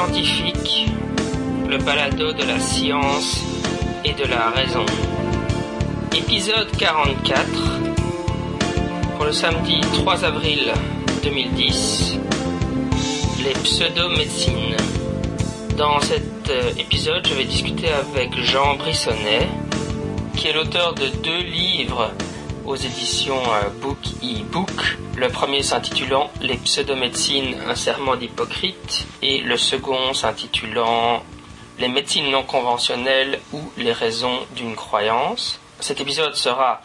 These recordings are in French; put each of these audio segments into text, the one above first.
Scientifique, le balado de la science et de la raison. Épisode 44 pour le samedi 3 avril 2010. Les pseudo-médecines. Dans cet euh, épisode, je vais discuter avec Jean Brissonnet, qui est l'auteur de deux livres aux éditions euh, Book e-Book. Le premier s'intitulant Les pseudomédecines, un serment d'Hippocrate et le second s'intitulant Les médecines non conventionnelles ou les raisons d'une croyance. Cet épisode sera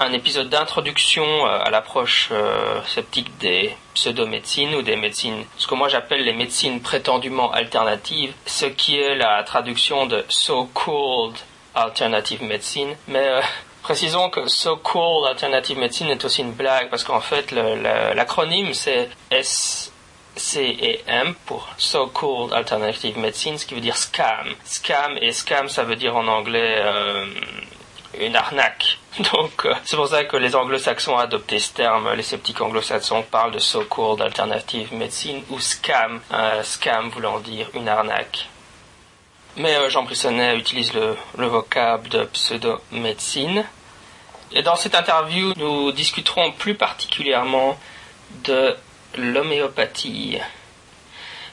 un épisode d'introduction euh, à l'approche euh, sceptique des pseudomédecines ou des médecines, ce que moi j'appelle les médecines prétendument alternatives, ce qui est la traduction de so-called alternative medicine. Mais euh, précisons que so-called alternative medicine est aussi une blague parce qu'en fait l'acronyme c'est S. C M pour So-Called Alternative Medicine, ce qui veut dire scam. Scam et scam, ça veut dire en anglais une arnaque. Donc euh, c'est pour ça que les anglo-saxons ont adopté ce terme. Les sceptiques anglo-saxons parlent de so-called alternative medicine ou scam, scam voulant dire une arnaque. Mais euh, Jean Brissonnet utilise le, le vocable de pseudo-médecine. Et dans cette interview, nous discuterons plus particulièrement de l'homéopathie.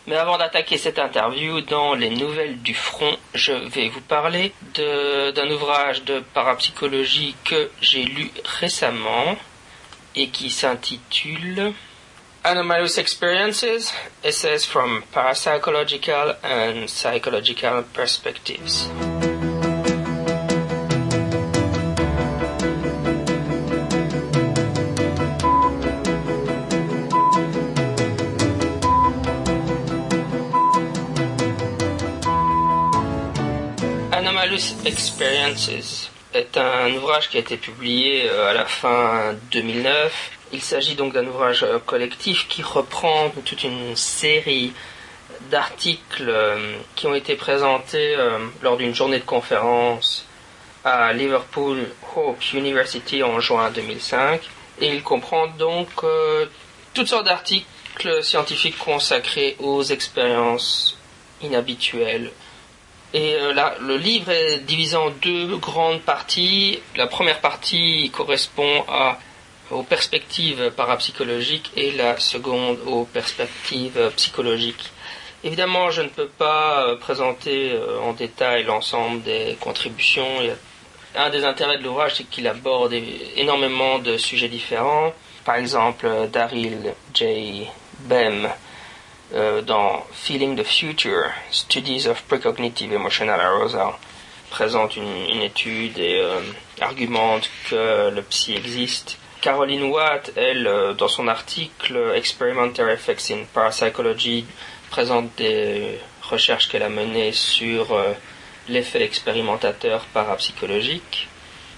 Mais avant d'attaquer cette interview, dans les nouvelles du front, je vais vous parler d'un ouvrage de parapsychologie que j'ai lu récemment et qui s'intitule Anomalous Experiences, Essays from Parapsychological and Psychological Perspectives. Experiences est un ouvrage qui a été publié euh, à la fin 2009. Il s'agit donc d'un ouvrage euh, collectif qui reprend toute une série d'articles euh, qui ont été présentés lors d'une journée de conférence à Liverpool Hope University en juin 2005. Et il comprend donc toutes sortes d'articles scientifiques consacrés aux expériences inhabituelles et euh, là, le livre est divisé en deux grandes parties. La première partie correspond aux perspectives parapsychologiques et la seconde aux perspectives psychologiques. Évidemment, je ne peux pas euh, présenter euh, en détail l'ensemble des contributions. Un des intérêts de l'ouvrage, c'est qu'il aborde énormément de sujets différents. Par exemple, Daryl J. Bem euh, dans Feeling the Future, Studies of Precognitive Emotional Arousal, présente une, étude et euh, argumente que le psy existe. Caroline Watt, elle, euh, dans son article Experimental Effects in Parapsychology, présente des recherches qu'elle a menées sur l'effet expérimentateur parapsychologique.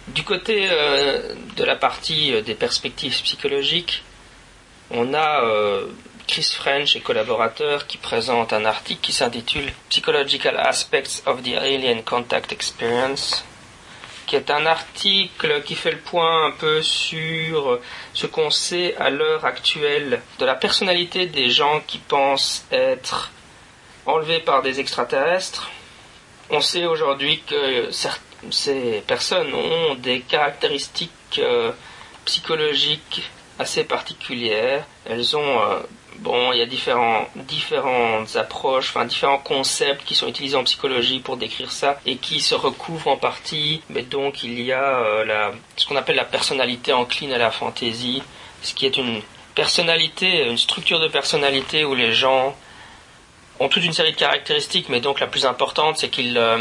Du côté de la partie des perspectives psychologiques, on a Chris French et collaborateurs qui présente un article qui s'intitule Psychological Aspects of the Alien Contact Experience, qui est un article qui fait le point un peu sur ce qu'on sait à l'heure actuelle de la personnalité des gens qui pensent être enlevés par des extraterrestres. On sait aujourd'hui que ces personnes ont des caractéristiques euh, psychologiques assez particulières. Elles ont euh, Bon, il y a différentes approches, enfin différents concepts qui sont utilisés en psychologie pour décrire ça et qui se recouvrent en partie. Mais donc il y a euh, ce qu'on appelle la personnalité encline à la fantaisie, ce qui est une personnalité, une structure de personnalité où les gens ont toute une série de caractéristiques, mais donc la plus importante, c'est qu'ils euh,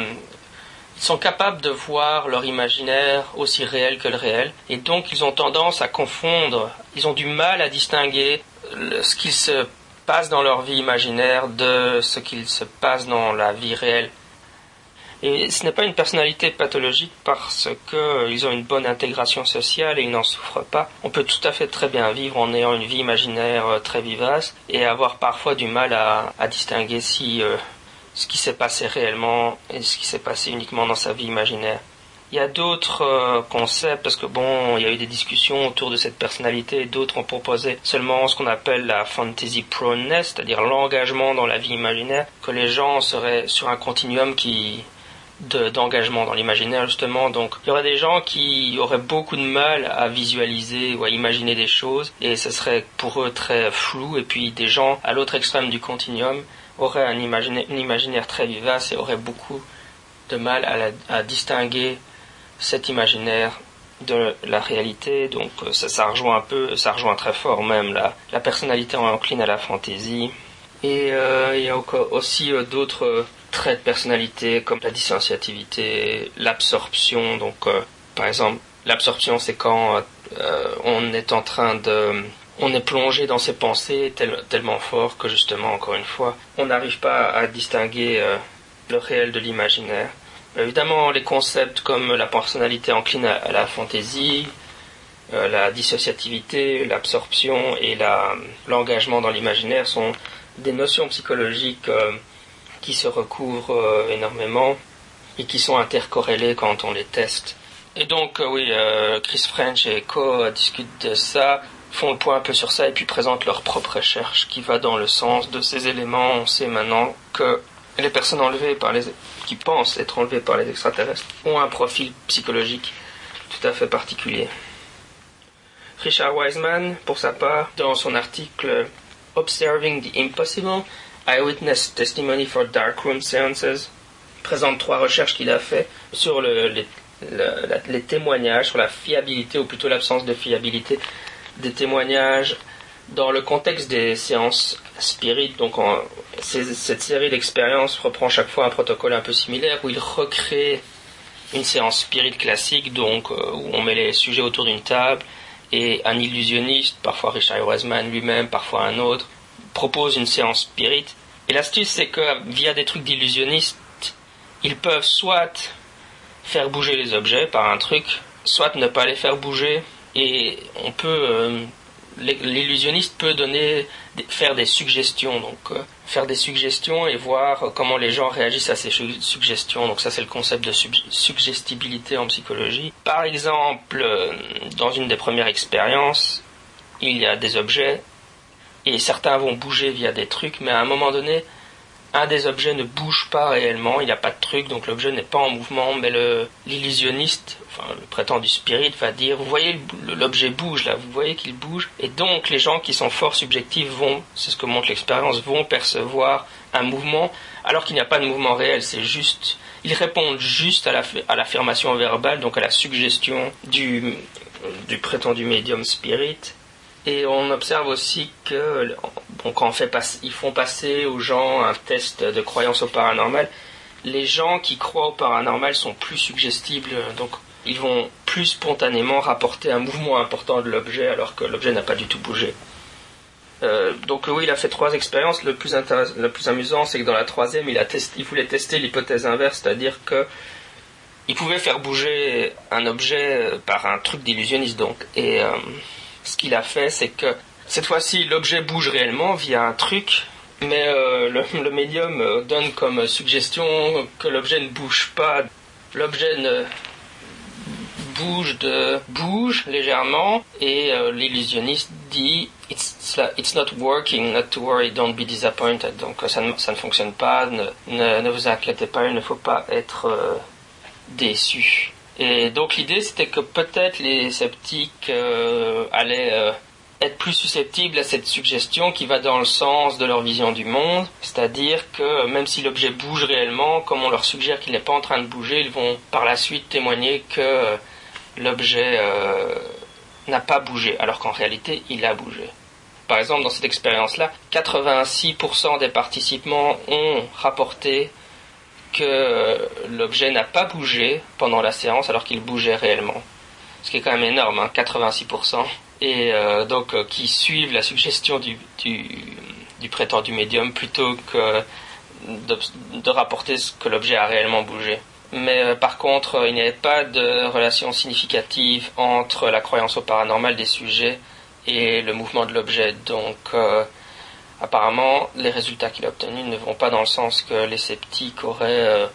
sont capables de voir leur imaginaire aussi réel que le réel, et donc ils ont tendance à confondre, ils ont du mal à distinguer ce qu'il se passe dans leur vie imaginaire de ce qu'il se passe dans la vie réelle. Et ce n'est pas une personnalité pathologique parce qu'ils ont une bonne intégration sociale et ils n'en souffrent pas. On peut tout à fait très bien vivre en ayant une vie imaginaire euh, très vivace et avoir parfois du mal à, distinguer si euh, ce qui s'est passé réellement et ce qui s'est passé uniquement dans sa vie imaginaire. Il y a d'autres euh, concepts, parce que bon, il y a eu des discussions autour de cette personnalité, d'autres ont proposé seulement ce qu'on appelle la fantasy proneness, c'est-à-dire l'engagement dans la vie imaginaire, que les gens seraient sur un continuum qui d'engagement dans l'imaginaire justement. Donc il y aurait des gens qui auraient beaucoup de mal à visualiser ou à imaginer des choses et ce serait pour eux très flou. Et puis des gens à l'autre extrême du continuum auraient un imaginaire, imaginaire très vivace et auraient beaucoup de mal à, à distinguer cet imaginaire de la réalité. Donc euh, ça, ça, rejoint un peu, ça rejoint très fort même la, la personnalité encline à la fantaisie. Et euh, il y a aussi euh, d'autres traits de personnalité comme la dissociativité, l'absorption. Donc par exemple, l'absorption c'est quand on est en train de on est plongé dans ses pensées tellement fort que justement, encore une fois, on n'arrive pas à distinguer le réel de l'imaginaire. Évidemment, les concepts comme la personnalité encline à la fantaisie, euh, la dissociativité, l'absorption et l'engagement dans l'imaginaire sont des notions psychologiques euh, qui se recouvrent euh, énormément et qui sont intercorrélées quand on les teste. Et donc, oui, Chris French et Co discutent de ça, font le point un peu sur ça et puis présentent leur propre recherche qui va dans le sens de ces éléments. On sait maintenant que les personnes enlevées par les qui pensent être enlevées par les extraterrestres ont un profil psychologique tout à fait particulier. Richard Wiseman, pour sa part, dans son article Observing the Impossible, Eyewitness Testimony for Darkroom Seances, présente trois recherches qu'il a fait sur les, les témoignages, sur la fiabilité, ou plutôt l'absence de fiabilité des témoignages dans le contexte des séances Spirit, donc cette série d'expériences reprend chaque fois un protocole un peu similaire où il recrée une séance Spirit classique, donc euh, où on met les sujets autour d'une table et un illusionniste, parfois Richard Wiseman lui-même, parfois un autre, propose une séance Spirit. Et l'astuce, c'est que via des trucs d'illusionnistes, ils peuvent soit faire bouger les objets par un truc, soit ne pas les faire bouger, et on peut euh, l'illusionniste peut donner, faire des suggestions, donc euh, faire des suggestions et voir comment les gens réagissent à ces suggestions. Donc ça c'est le concept de suggestibilité en psychologie. Par exemple, euh, dans une des premières expériences, il y a des objets et certains vont bouger via des trucs, mais à un moment donné, un des objets ne bouge pas réellement, il n'y a pas de truc, donc l'objet n'est pas en mouvement, mais l'illusionniste, enfin le prétendu spirit, va dire, vous voyez, l'objet bouge là, vous voyez qu'il bouge, et donc les gens qui sont fort subjectifs vont, c'est ce que montre l'expérience, vont percevoir un mouvement, alors qu'il n'y a pas de mouvement réel, c'est juste, ils répondent juste à l'affirmation verbale, donc à la suggestion du, du prétendu médium spirit, et on observe aussi que quand fait ils font passer aux gens un test de croyance au paranormal, les gens qui croient au paranormal sont plus suggestibles, donc ils vont plus spontanément rapporter un mouvement important de l'objet alors que l'objet n'a pas du tout bougé. Euh, donc oui, il a fait trois expériences. Le plus, amusant, c'est que dans la troisième, il voulait tester l'hypothèse inverse, c'est-à-dire que il pouvait faire bouger un objet par un truc d'illusionniste donc. Et euh, ce qu'il a fait, c'est que cette fois-ci, l'objet bouge réellement via un truc, mais euh, le, médium euh, donne comme suggestion que l'objet ne bouge pas. L'objet ne bouge légèrement et euh, l'illusionniste dit it's, not working, not to worry, don't be disappointed. Donc ça ne, fonctionne pas, ne, vous inquiétez pas, il ne faut pas être déçu. Et donc l'idée c'était que peut-être les sceptiques allaient être plus susceptibles à cette suggestion qui va dans le sens de leur vision du monde, c'est-à-dire que même si l'objet bouge réellement, comme on leur suggère qu'il n'est pas en train de bouger, ils vont par la suite témoigner que l'objet euh, n'a pas bougé, alors qu'en réalité il a bougé. Par exemple, dans cette expérience-là, 86% des participants ont rapporté que l'objet n'a pas bougé pendant la séance alors qu'il bougeait réellement. Ce qui est quand même énorme, 86%. Et euh, donc euh, qui suivent la suggestion du, du, prétendu médium plutôt que de, rapporter ce que l'objet a réellement bougé. Mais euh, par contre, il n'y avait pas de relation significative entre la croyance au paranormal des sujets et le mouvement de l'objet. Donc apparemment, les résultats qu'il a obtenus ne vont pas dans le sens que les sceptiques auraient euh,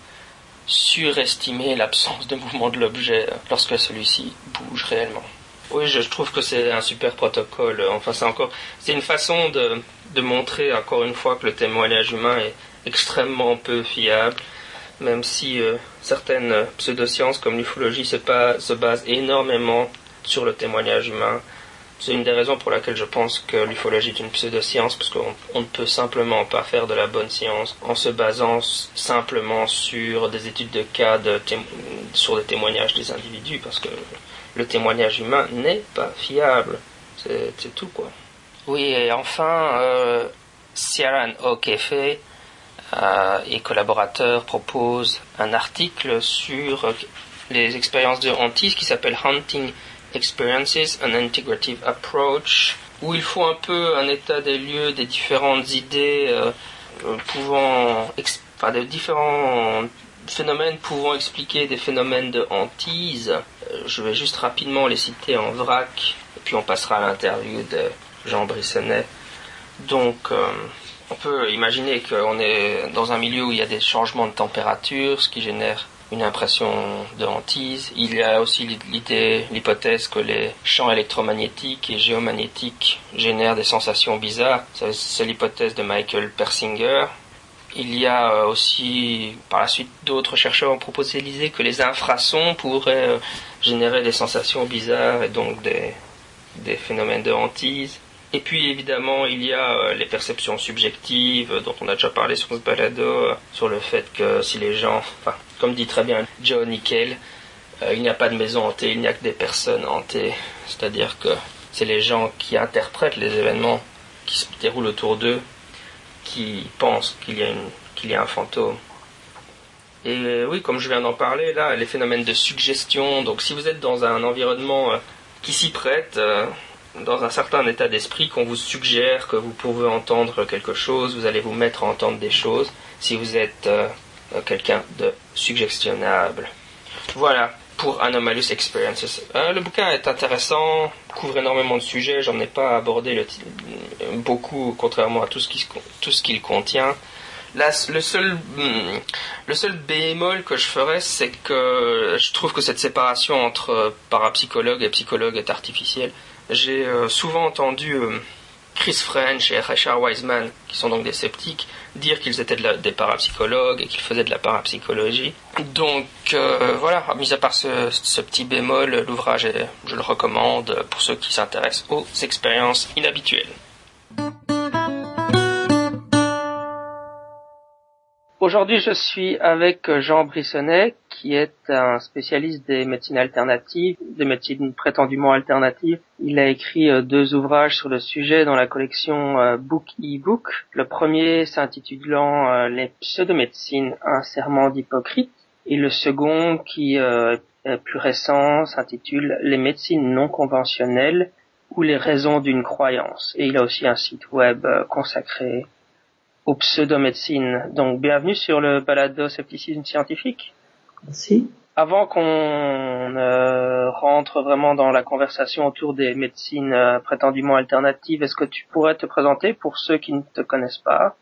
surestimer l'absence de mouvement de l'objet lorsque celui-ci bouge réellement. Oui, je, trouve que c'est un super protocole. Enfin, c'est encore, c'est une façon de, montrer encore une fois que le témoignage humain est extrêmement peu fiable, même si euh, certaines pseudosciences comme l'ufologie se, se basent énormément sur le témoignage humain. C'est une des raisons pour laquelle je pense que l'ufologie est une pseudoscience, parce qu'on ne peut simplement pas faire de la bonne science en se basant simplement sur des études de cas, sur des témoignages des individus, parce que le témoignage humain n'est pas fiable. C'est tout, quoi. Oui, et enfin, euh, Ciaran O'Keefe euh, et collaborateurs proposent un article sur les expériences de hantise qui s'appelle Hunting Experiences, an Integrative Approach, où il faut un peu un état des lieux des différentes idées euh, pouvant, enfin, des différents phénomènes pouvant expliquer des phénomènes de hantise. Euh, je vais juste rapidement les citer en vrac, et puis on passera à l'interview de Jean Brissonnet. Donc, euh, on peut imaginer qu'on est dans un milieu où il y a des changements de température, ce qui génère une impression de hantise. Il y a aussi l'idée, l'hypothèse que les champs électromagnétiques et géomagnétiques génèrent des sensations bizarres. C'est l'hypothèse de Michael Persinger. Il y a euh, aussi, par la suite, d'autres chercheurs ont proposé l'idée que les infrasons pourraient euh, générer des sensations bizarres et donc des, des phénomènes de hantise. Et puis évidemment, il y a euh, les perceptions subjectives dont on a déjà parlé sur ce balado, sur le fait que si les gens, enfin, comme dit très bien John Nickel, il n'y a pas de maison hantée, il n'y a que des personnes hantées. C'est-à-dire que c'est les gens qui interprètent les événements qui se déroulent autour d'eux, qui pensent qu'il y a y a un fantôme. Et oui, comme je viens d'en parler, là, les phénomènes de suggestion. Donc, si vous êtes dans un environnement qui s'y prête, dans un certain état d'esprit qu'on vous suggère que vous pouvez entendre quelque chose, vous allez vous mettre à entendre des choses si vous êtes euh, euh, quelqu'un de suggestionnable. Voilà pour Anomalous Experiences. Euh, le bouquin est intéressant, couvre énormément de sujets, j'en ai pas abordé le beaucoup contrairement à tout ce qu'il contient. le seul hmm, le seul bémol que je ferais, c'est que je trouve que cette séparation entre parapsychologue et psychologue est artificielle. J'ai euh, souvent entendu euh, Chris French et Richard Wiseman, qui sont donc des sceptiques, dire qu'ils étaient des parapsychologues et qu'ils faisaient de la parapsychologie. Donc euh, voilà, mis à part ce, ce petit bémol, l'ouvrage, je le recommande pour ceux qui s'intéressent aux expériences inhabituelles. Aujourd'hui, je suis avec Jean Brissonnet, qui est un spécialiste des médecines alternatives, des médecines prétendument alternatives. Il a écrit euh, deux ouvrages sur le sujet dans la collection euh, Book e-Book. Le premier s'intitulant euh, Les pseudomédecines, un serment d'hypocrite. Et le second, qui est plus récent, s'intitule Les médecines non conventionnelles ou les raisons d'une croyance. Et il a aussi un site web consacré aux pseudomédecines. Donc bienvenue sur le balado scepticisme scientifique. Merci. Avant qu'on euh, rentre vraiment dans la conversation autour des médecines euh, prétendument alternatives, est-ce que tu pourrais te présenter pour ceux qui ne te connaissent pas?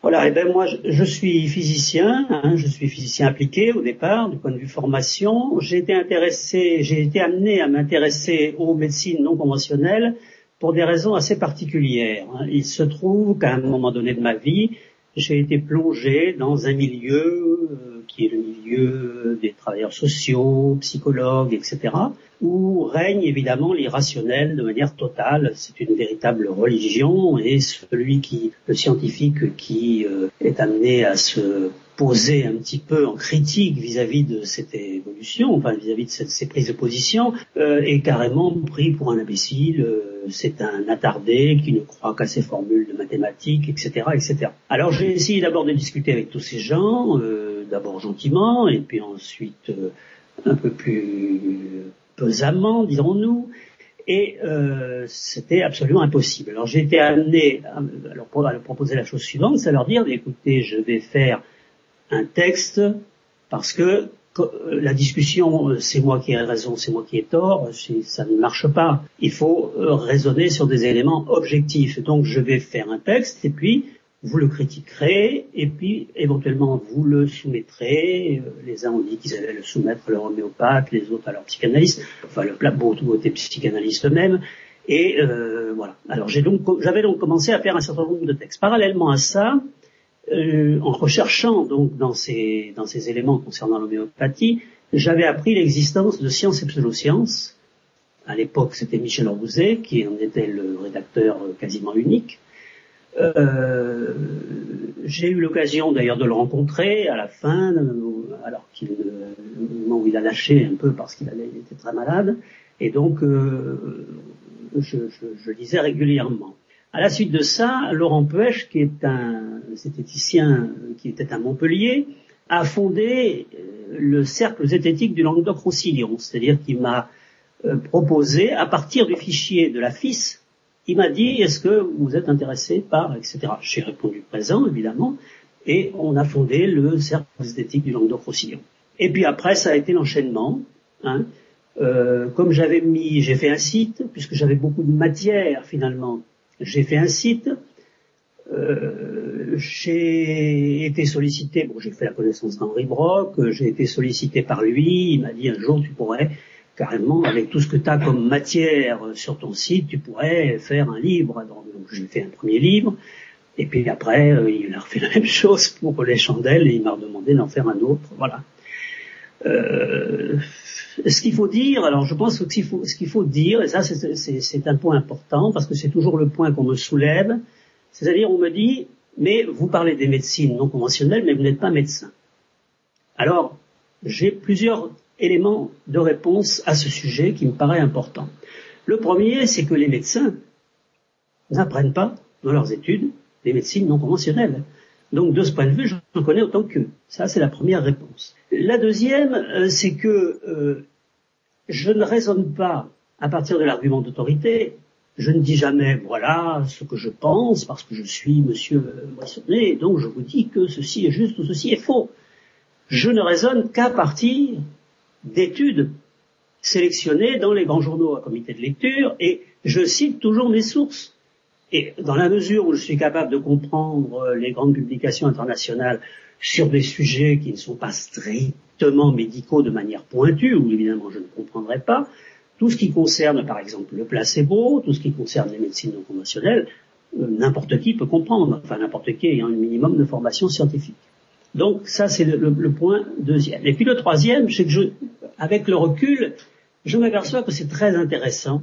Voilà, et eh ben moi je, suis physicien, hein, je suis physicien appliqué au départ du point de vue formation. J'ai été intéressé, j'ai été amené à m'intéresser aux médecines non conventionnelles pour des raisons assez particulières. Hein. Il se trouve qu'à un moment donné de ma vie, j'ai été plongé dans un milieu euh, qui est le milieu des travailleurs sociaux, psychologues, etc., où règne évidemment l'irrationnel de manière totale. C'est une véritable religion et celui qui, le scientifique qui euh, est amené à se poser un petit peu en critique vis-à-vis de cette évolution, enfin vis-à-vis de ces prises de position, euh, est carrément pris pour un imbécile. Euh, c'est un attardé qui ne croit qu'à ses formules de mathématiques, etc., etc. Alors j'ai essayé d'abord de discuter avec tous ces gens, euh, d'abord gentiment, et puis ensuite euh, un peu plus pesamment, dirons-nous. Et euh, c'était absolument impossible. Alors j'ai été amené à leur proposer la chose suivante, c'est à leur dire, écoutez, je vais faire un texte parce que euh, la discussion, euh, c'est moi qui ai raison, c'est moi qui ai tort, ça ne marche pas. Il faut euh, raisonner sur des éléments objectifs. Donc je vais faire un texte et puis vous le critiquerez et puis éventuellement vous le soumettrez. Euh, les uns ont dit qu'ils allaient le soumettre à leur homéopathe, les autres à leur psychanalyste, enfin le plat beaucoup étaient psychanalystes eux-mêmes. Et euh, voilà. Alors j'ai donc j'avais donc commencé à faire un certain nombre de textes. Parallèlement à ça, euh, en recherchant donc dans ces dans ces éléments concernant l'homéopathie, j'avais appris l'existence de sciences et pseudosciences. À l'époque, c'était Michel Orbouzet qui en était le rédacteur quasiment unique. Euh, j'ai eu l'occasion d'ailleurs de le rencontrer à la fin, alors qu'il au moment où il a lâché un peu parce qu'il était très malade, et donc euh, je, je, je, lisais régulièrement. À la suite de ça, Laurent Puech, qui est un zététicien qui était à Montpellier, a fondé euh, le cercle zététique du Languedoc-Roussillon, c'est-à-dire qu'il m'a proposé, à partir du fichier de la FIS, il m'a dit, est-ce que vous êtes intéressé par, etc. J'ai répondu présent, évidemment, et on a fondé le cercle esthétique du Languedoc-Roussillon. Et puis après, ça a été l'enchaînement. Hein. Euh, comme j'avais mis, j'ai fait un site, puisque j'avais beaucoup de matière finalement, j'ai fait un site. Euh, j'ai été sollicité, bon, j'ai fait la connaissance d'Henri Brock, j'ai été sollicité par lui, il m'a dit un jour tu pourrais carrément, avec tout ce que tu as comme matière sur ton site, tu pourrais faire un livre. Donc j'ai fait un premier livre, et puis après, euh, il a refait la même chose pour les chandelles, et il m'a demandé d'en faire un autre. Voilà. Euh, ce qu'il faut dire, alors je pense que ce qu'il faut, dire, et ça c'est un point important, parce que c'est toujours le point qu'on me soulève, c'est-à-dire on me dit, mais vous parlez des médecines non conventionnelles, mais vous n'êtes pas médecin. Alors, j'ai plusieurs élément de réponse à ce sujet qui me paraît important. Le premier, c'est que les médecins n'apprennent pas dans leurs études les médecines non conventionnelles. Donc de ce point de vue, j'en connais autant qu'eux. Ça, c'est la première réponse. La deuxième, euh, c'est que euh, je ne raisonne pas à partir de l'argument d'autorité. Je ne dis jamais, voilà ce que je pense, parce que je suis monsieur Moissonnet, donc je vous dis que ceci est juste ou ceci est faux. Je ne raisonne qu'à partir d'études sélectionnées dans les grands journaux à comité de lecture et je cite toujours mes sources. Et dans la mesure où je suis capable de comprendre les grandes publications internationales sur des sujets qui ne sont pas strictement médicaux de manière pointue, ou évidemment je ne comprendrai pas, tout ce qui concerne par exemple le placebo, tout ce qui concerne les médecines non conventionnelles, euh, n'importe qui peut comprendre, enfin n'importe qui ayant un minimum de formation scientifique. Donc ça, c'est le, point deuxième. Et puis le troisième, c'est que je, avec le recul, je m'aperçois que c'est très intéressant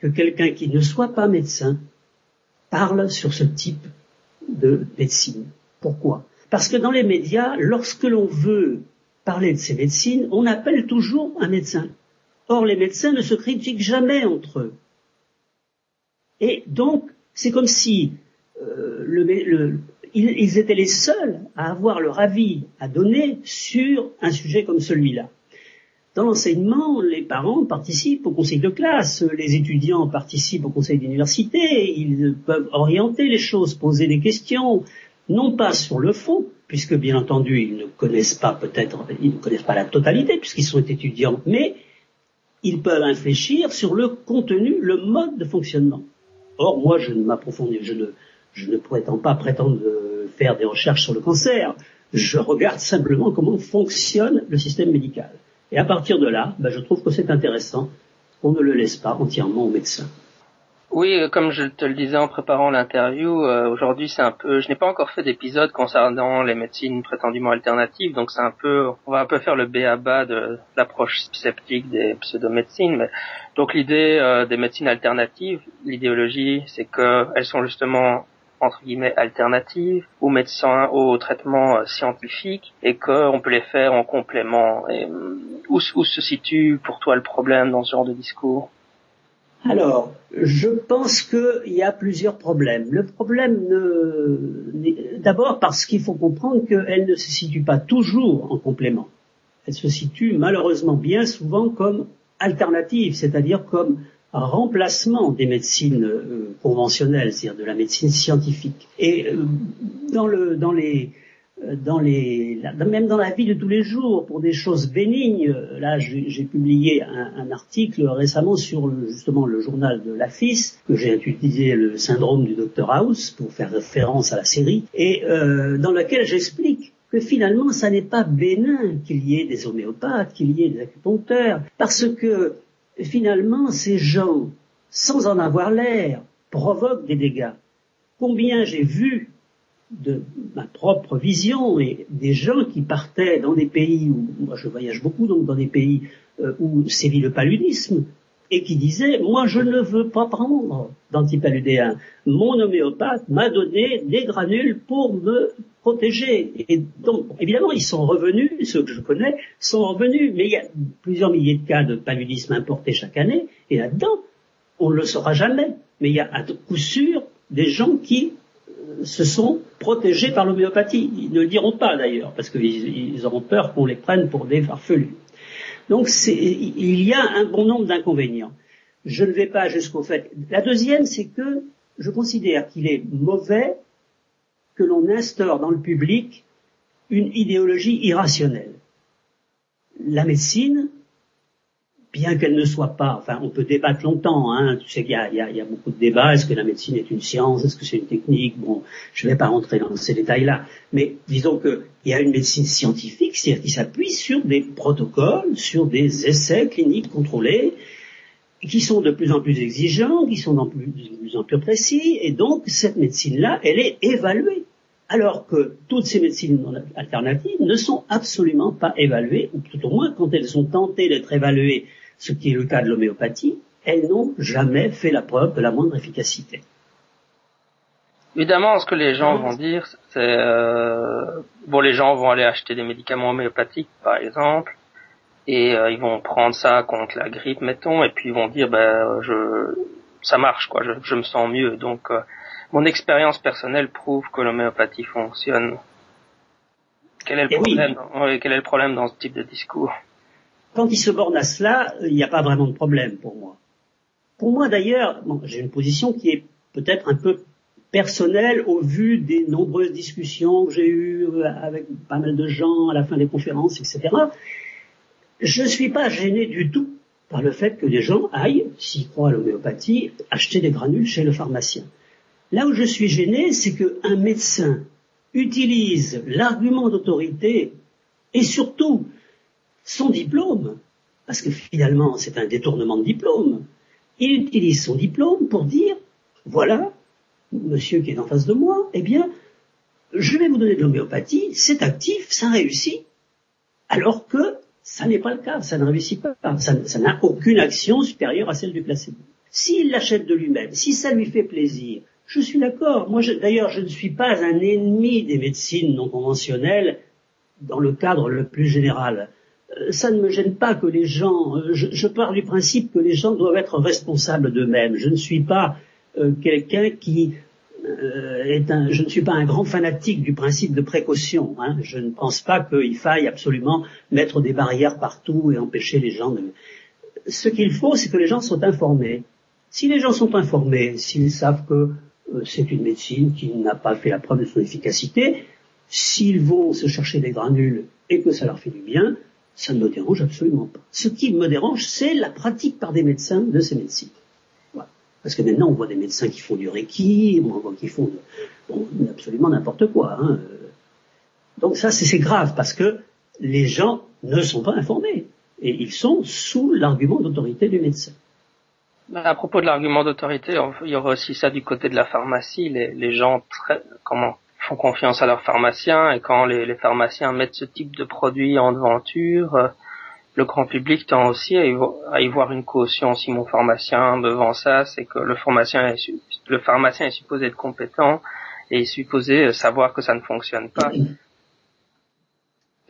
que quelqu'un qui ne soit pas médecin parle sur ce type de médecine. Pourquoi? Parce que dans les médias, lorsque l'on veut parler de ces médecines, on appelle toujours un médecin. Or, les médecins ne se critiquent jamais entre eux. Et donc, c'est comme si euh, ils, étaient les seuls à avoir leur avis à donner sur un sujet comme celui-là. Dans l'enseignement, les parents participent au conseil de classe, les étudiants participent au conseil d'université, ils peuvent orienter les choses, poser des questions, non pas sur le fond, puisque bien entendu ils ne connaissent pas peut-être, ils ne connaissent pas la totalité puisqu'ils sont étudiants, mais ils peuvent réfléchir sur le contenu, le mode de fonctionnement. Or, moi, je ne m'approfondis, je je ne prétends pas prétendre faire des recherches sur le cancer. Je regarde simplement comment fonctionne le système médical. Et à partir de là, ben, je trouve que c'est intéressant qu'on ne le laisse pas entièrement aux médecins. Oui, euh, comme je te le disais en préparant l'interview, euh, aujourd'hui c'est un peu, je n'ai pas encore fait d'épisode concernant les médecines prétendument alternatives, donc c'est un peu, on va un peu faire le b à bas de l'approche sceptique des pseudomédecines. Mais, donc l'idée euh, des médecines alternatives, l'idéologie, c'est qu'elles sont justement entre guillemets alternatives aux médecins, aux traitements euh, scientifiques et qu'on peut les faire en complément. Euh, où, où se situe pour toi le problème dans ce genre de discours? Alors, je pense qu'il y a plusieurs problèmes. Le problème, d'abord parce qu'il faut comprendre qu'elle ne se situe pas toujours en complément. Elle se situe malheureusement bien souvent comme alternative, c'est-à-dire comme remplacement des médecines euh, conventionnelles, c'est-à-dire de la médecine scientifique. Et euh, dans, le, dans les, euh, dans les, même dans la vie de tous les jours, pour des choses bénignes. Là, j'ai publié un, un, article récemment sur le, justement le journal de l'AFIS, que j'ai utilisé le syndrome du Dr House pour faire référence à la série, et euh, dans lequel j'explique que finalement, ça n'est pas bénin qu'il y ait des homéopathes, qu'il y ait des acupuncteurs, parce que finalement, ces gens, sans en avoir l'air, provoquent des dégâts. Combien j'ai vu de ma propre vision et des gens qui partaient dans des pays où moi je voyage beaucoup donc dans des pays euh, où sévit le paludisme et qui disaient moi je ne veux pas prendre d'antipaludéen mon homéopathe m'a donné des granules pour me protéger et donc évidemment ils sont revenus ceux que je connais sont revenus mais il y a plusieurs milliers de cas de paludisme importés chaque année et là-dedans on ne le saura jamais mais il y a à coup sûr des gens qui se sont protégés par l'homéopathie. Ils ne le diront pas d'ailleurs, parce qu'ils auront peur qu'on les prenne pour des farfelus. Donc il y a un bon nombre d'inconvénients. Je ne vais pas jusqu'au fait. La deuxième, c'est que je considère qu'il est mauvais que l'on instaure dans le public une idéologie irrationnelle. La médecine, bien qu'elle ne soit pas, enfin, on peut débattre longtemps, hein, tu sais qu'il y a, y, beaucoup de débats, est-ce que la médecine est une science, est-ce que c'est une technique, bon, je ne vais pas rentrer dans ces détails-là, mais disons qu'il y a une médecine scientifique, c'est-à-dire qui s'appuie sur des protocoles, sur des essais cliniques contrôlés, qui sont de plus en plus exigeants, qui sont de plus en plus précis, et donc cette médecine-là, elle est évaluée. Alors que toutes ces médecines alternatives ne sont absolument pas évaluées, ou tout au moins quand elles sont tentées d'être évaluées ce qui est le cas de l'homéopathie, elles n'ont jamais fait la preuve de la moindre efficacité. Évidemment, ce que les gens vont dire, c'est euh, bon, les gens vont aller acheter des médicaments homéopathiques, par exemple, et euh, ils vont prendre ça contre la grippe, mettons, et puis ils vont dire, ben, je, ça marche, quoi, je, me sens mieux. Donc, euh, mon expérience personnelle prouve que l'homéopathie fonctionne. Quel est le problème Quel est le problème dans ce type de discours? Quand il se borne à cela, il n'y a pas vraiment de problème pour moi. Pour moi d'ailleurs, j'ai une position qui est peut-être un peu personnelle au vu des nombreuses discussions que j'ai eues avec pas mal de gens à la fin des conférences, etc. Je ne suis pas gêné du tout par le fait que des gens aillent, s'ils croient à l'homéopathie, acheter des granules chez le pharmacien. Là où je suis gêné, c'est qu'un médecin utilise l'argument d'autorité et surtout son diplôme, parce que finalement c'est un détournement de diplôme, il utilise son diplôme pour dire, voilà, monsieur qui est en face de moi, eh bien, je vais vous donner de l'homéopathie, c'est actif, ça réussit, alors que ça n'est pas le cas, ça ne réussit pas, ça n'a aucune action supérieure à celle du placebo. S'il l'achète de lui-même, si ça lui fait plaisir, je suis d'accord. Moi, d'ailleurs, je ne suis pas un ennemi des médecines non conventionnelles dans le cadre le plus général. Euh, ça ne me gêne pas que les gens, euh, je, je pars du principe que les gens doivent être responsables d'eux-mêmes. Je ne suis pas euh, quelqu'un qui est un, je ne suis pas un grand fanatique du principe de précaution. Hein. Je ne pense pas qu'il faille absolument mettre des barrières partout et empêcher les gens de. Ce qu'il faut, c'est que les gens soient informés. Si les gens sont informés, s'ils savent que c'est une médecine qui n'a pas fait la preuve de son efficacité, s'ils vont se chercher des granules et que ça leur fait du bien, ça ne me dérange absolument pas. Ce qui me dérange, c'est la pratique par des médecins de ces médecines. Parce que maintenant, on voit des médecins qui font du reiki, on voit qui font absolument n'importe quoi. Hein. Donc ça, c'est grave, parce que les gens ne sont pas informés. Et ils sont sous l'argument d'autorité du médecin. Ben, à propos de l'argument d'autorité, il y aura aussi ça du côté de la pharmacie. Les, les gens très, comment font confiance à leurs pharmaciens et quand les, pharmaciens mettent ce type de produit en devanture, euh, le grand public tend aussi à y, voir une caution. Si mon pharmacien me vend ça, c'est que le pharmacien est, le pharmacien est supposé être compétent et est supposé euh, savoir que ça ne fonctionne pas.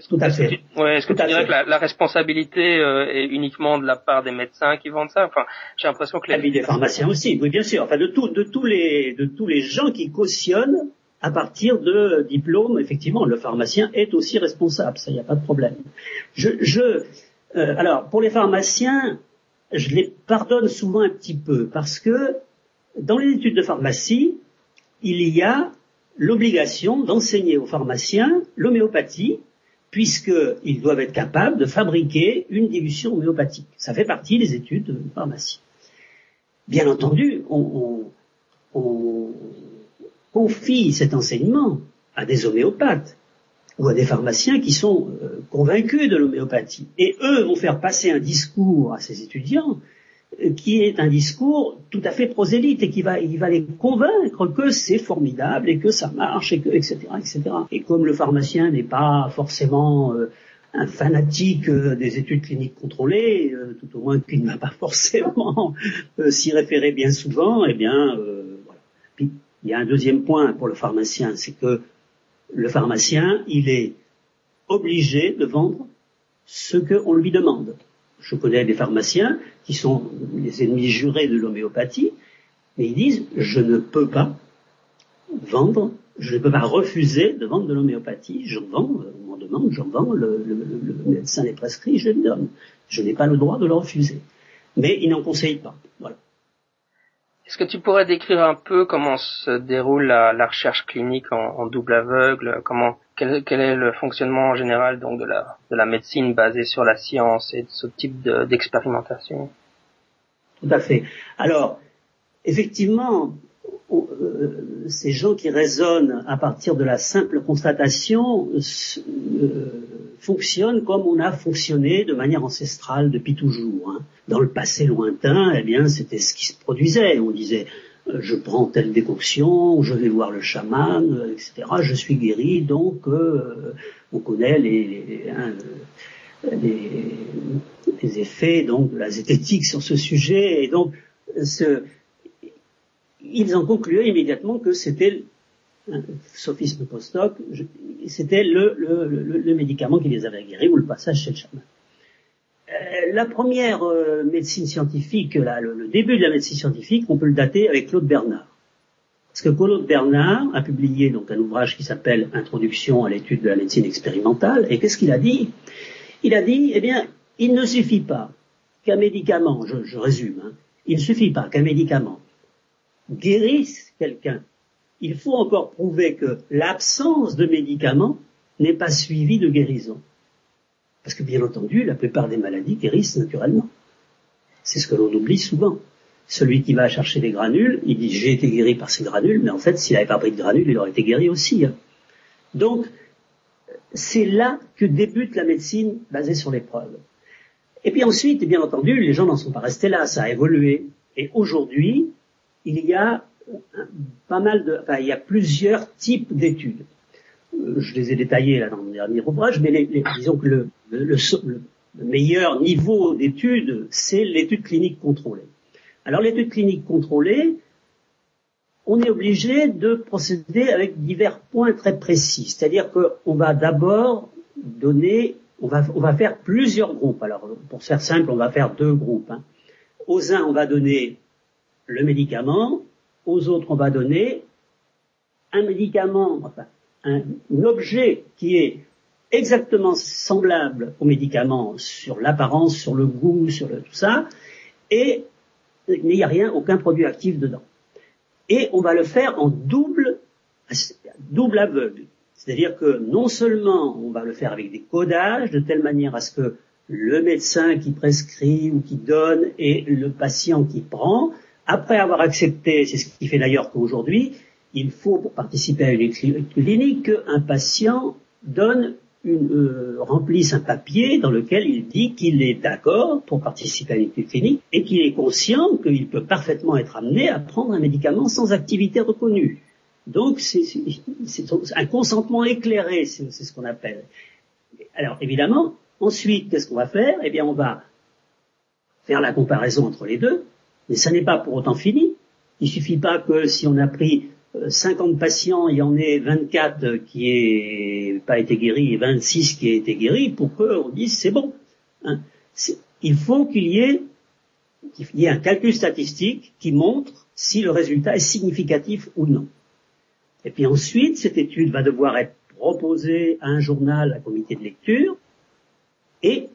Tout à fait? est-ce que tu dirais que la, responsabilité euh, est uniquement de la part des médecins qui vendent ça? Enfin, j'ai l'impression que les... Ah, des pharmaciens aussi, oui, bien sûr. Enfin, de, de tous les de tous les gens qui cautionnent à partir de diplômes, effectivement, le pharmacien est aussi responsable, ça, il n'y a pas de problème. Je, je euh, alors, pour les pharmaciens, je les pardonne souvent un petit peu, parce que dans les études de pharmacie, il y a l'obligation d'enseigner aux pharmaciens l'homéopathie, puisqu'ils doivent être capables de fabriquer une dilution homéopathique. Ça fait partie des études de pharmacie. Bien entendu, on, confie cet enseignement à des homéopathes ou à des pharmaciens qui sont euh, convaincus de l'homéopathie. Et eux vont faire passer un discours à ces étudiants qui est un discours tout à fait prosélyte et qui va, va les convaincre que c'est formidable et que ça marche et que, etc., etc. Et comme le pharmacien n'est pas forcément euh, un fanatique euh, des études cliniques contrôlées, euh, tout au moins qu'il ne va pas forcément s'y référer bien souvent, eh bien, il y a un deuxième point pour le pharmacien, c'est que le pharmacien, il est obligé de vendre ce qu'on lui demande je connais des pharmaciens qui sont les ennemis jurés de l'homéopathie, mais ils disent je ne peux pas vendre, je ne peux pas refuser de vendre de l'homéopathie, j'en vends, on m'en demande, j'en vends, le, médecin les prescrit, je le donne. Je n'ai pas le droit de le refuser. Mais ils n'en conseillent pas. Voilà. Est-ce que tu pourrais décrire un peu comment se déroule la, recherche clinique en, double aveugle? Comment quel, est le fonctionnement en général donc de la, de la médecine basée sur la science et de ce type d'expérimentation? Tout à fait. Alors, effectivement, ces gens qui raisonnent à partir de la simple constatation euh, fonctionnent comme on a fonctionné de manière ancestrale depuis toujours. Hein. Dans le passé lointain, eh bien, c'était ce qui se produisait. On disait euh, je prends telle décoction, je vais voir le chaman, etc. Je suis guéri, donc on connaît les, hein, les, effets donc de la zététique sur ce sujet. Et donc, ce, ils en concluaient immédiatement que c'était sophisme post-hoc, c'était le, le, médicament qui les avait guéris ou le passage chez le chaman. Euh, la première euh, médecine scientifique, le, début de la médecine scientifique, on peut le dater avec Claude Bernard. Parce que Claude Bernard a publié donc un ouvrage qui s'appelle Introduction à l'étude de la médecine expérimentale, et qu'est-ce qu'il a dit? Il a dit, eh bien, il ne suffit pas qu'un médicament, je, résume, hein, il ne suffit pas qu'un médicament guérisse quelqu'un, il faut encore prouver que l'absence de médicaments n'est pas suivie de guérison. Parce que bien entendu, la plupart des maladies guérissent naturellement. C'est ce que l'on oublie souvent. Celui qui va chercher des granules, il dit j'ai été guéri par ces granules, mais en fait, s'il n'avait pas pris de granules, il aurait été guéri aussi. Hein. Donc, c'est là que débute la médecine basée sur les preuves. Et puis ensuite, bien entendu, les gens n'en sont pas restés là, ça a évolué. Et aujourd'hui, il y a pas mal de, enfin, il y a plusieurs types d'études. Euh, je les ai détaillées là dans mon dernier ouvrage, mais disons que le, le, meilleur niveau d'étude, c'est l'étude clinique contrôlée. Alors l'étude clinique contrôlée, on est obligé de procéder avec divers points très précis. C'est-à-dire qu'on va d'abord donner, on va, on va faire plusieurs groupes. Alors pour faire simple, on va faire deux groupes. Hein. Aux uns, on va donner le médicament, aux autres on va donner un médicament, enfin un, objet qui est exactement semblable au médicament sur l'apparence, sur le goût, sur tout ça, et il n'y a rien, aucun produit actif dedans. Et on va le faire en double, double aveugle. C'est-à-dire que non seulement on va le faire avec des codages de telle manière à ce que le médecin qui prescrit ou qui donne et le patient qui prend après avoir accepté, c'est ce qui fait d'ailleurs qu'aujourd'hui, il faut, pour participer à une étude clinique, qu'un patient donne une, euh, remplisse un papier dans lequel il dit qu'il est d'accord pour participer à une étude clinique et qu'il est conscient qu'il peut parfaitement être amené à prendre un médicament sans activité reconnue. Donc c'est un consentement éclairé, c'est ce qu'on appelle. Alors évidemment, ensuite, qu'est-ce qu'on va faire? Eh bien, on va faire la comparaison entre les deux mais ça n'est pas pour autant fini. Il suffit pas que si on a pris 50 euh, patients, il y en ait 24 qui n'aient pas été guéris et 26 qui aient été guéris pour qu'on dise c'est bon. Hein. Il faut qu'il y y ait un calcul statistique qui montre si le résultat est significatif ou non. Et puis ensuite, cette étude va devoir être proposée à un journal, à un comité de lecture, et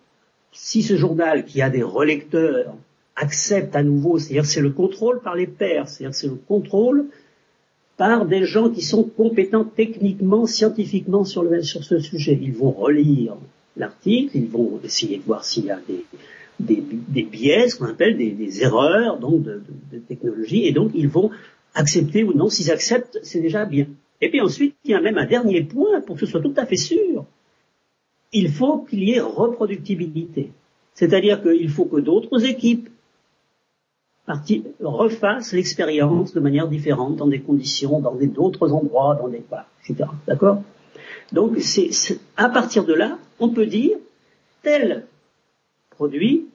si ce journal qui a des relecteurs accepte à nouveau, c'est-à-dire c'est le contrôle par les pairs, c'est-à-dire c'est le contrôle par des gens qui sont compétents techniquement, scientifiquement sur, le, sur ce sujet. Ils vont relire l'article, ils vont essayer de voir s'il y a des, des, biais, ce qu'on appelle des, des, erreurs donc de, de, de, technologie, et donc ils vont accepter ou non. S'ils acceptent, c'est déjà bien. Et puis ensuite, il y a même un dernier point pour que ce soit tout à fait sûr. Il faut qu'il y ait reproductibilité. C'est-à-dire qu'il faut que d'autres équipes refassent l'expérience de manière différente, dans des conditions, dans d'autres endroits, dans des voilà, etc. D'accord? Donc, c'est à partir de là, on peut dire tel produit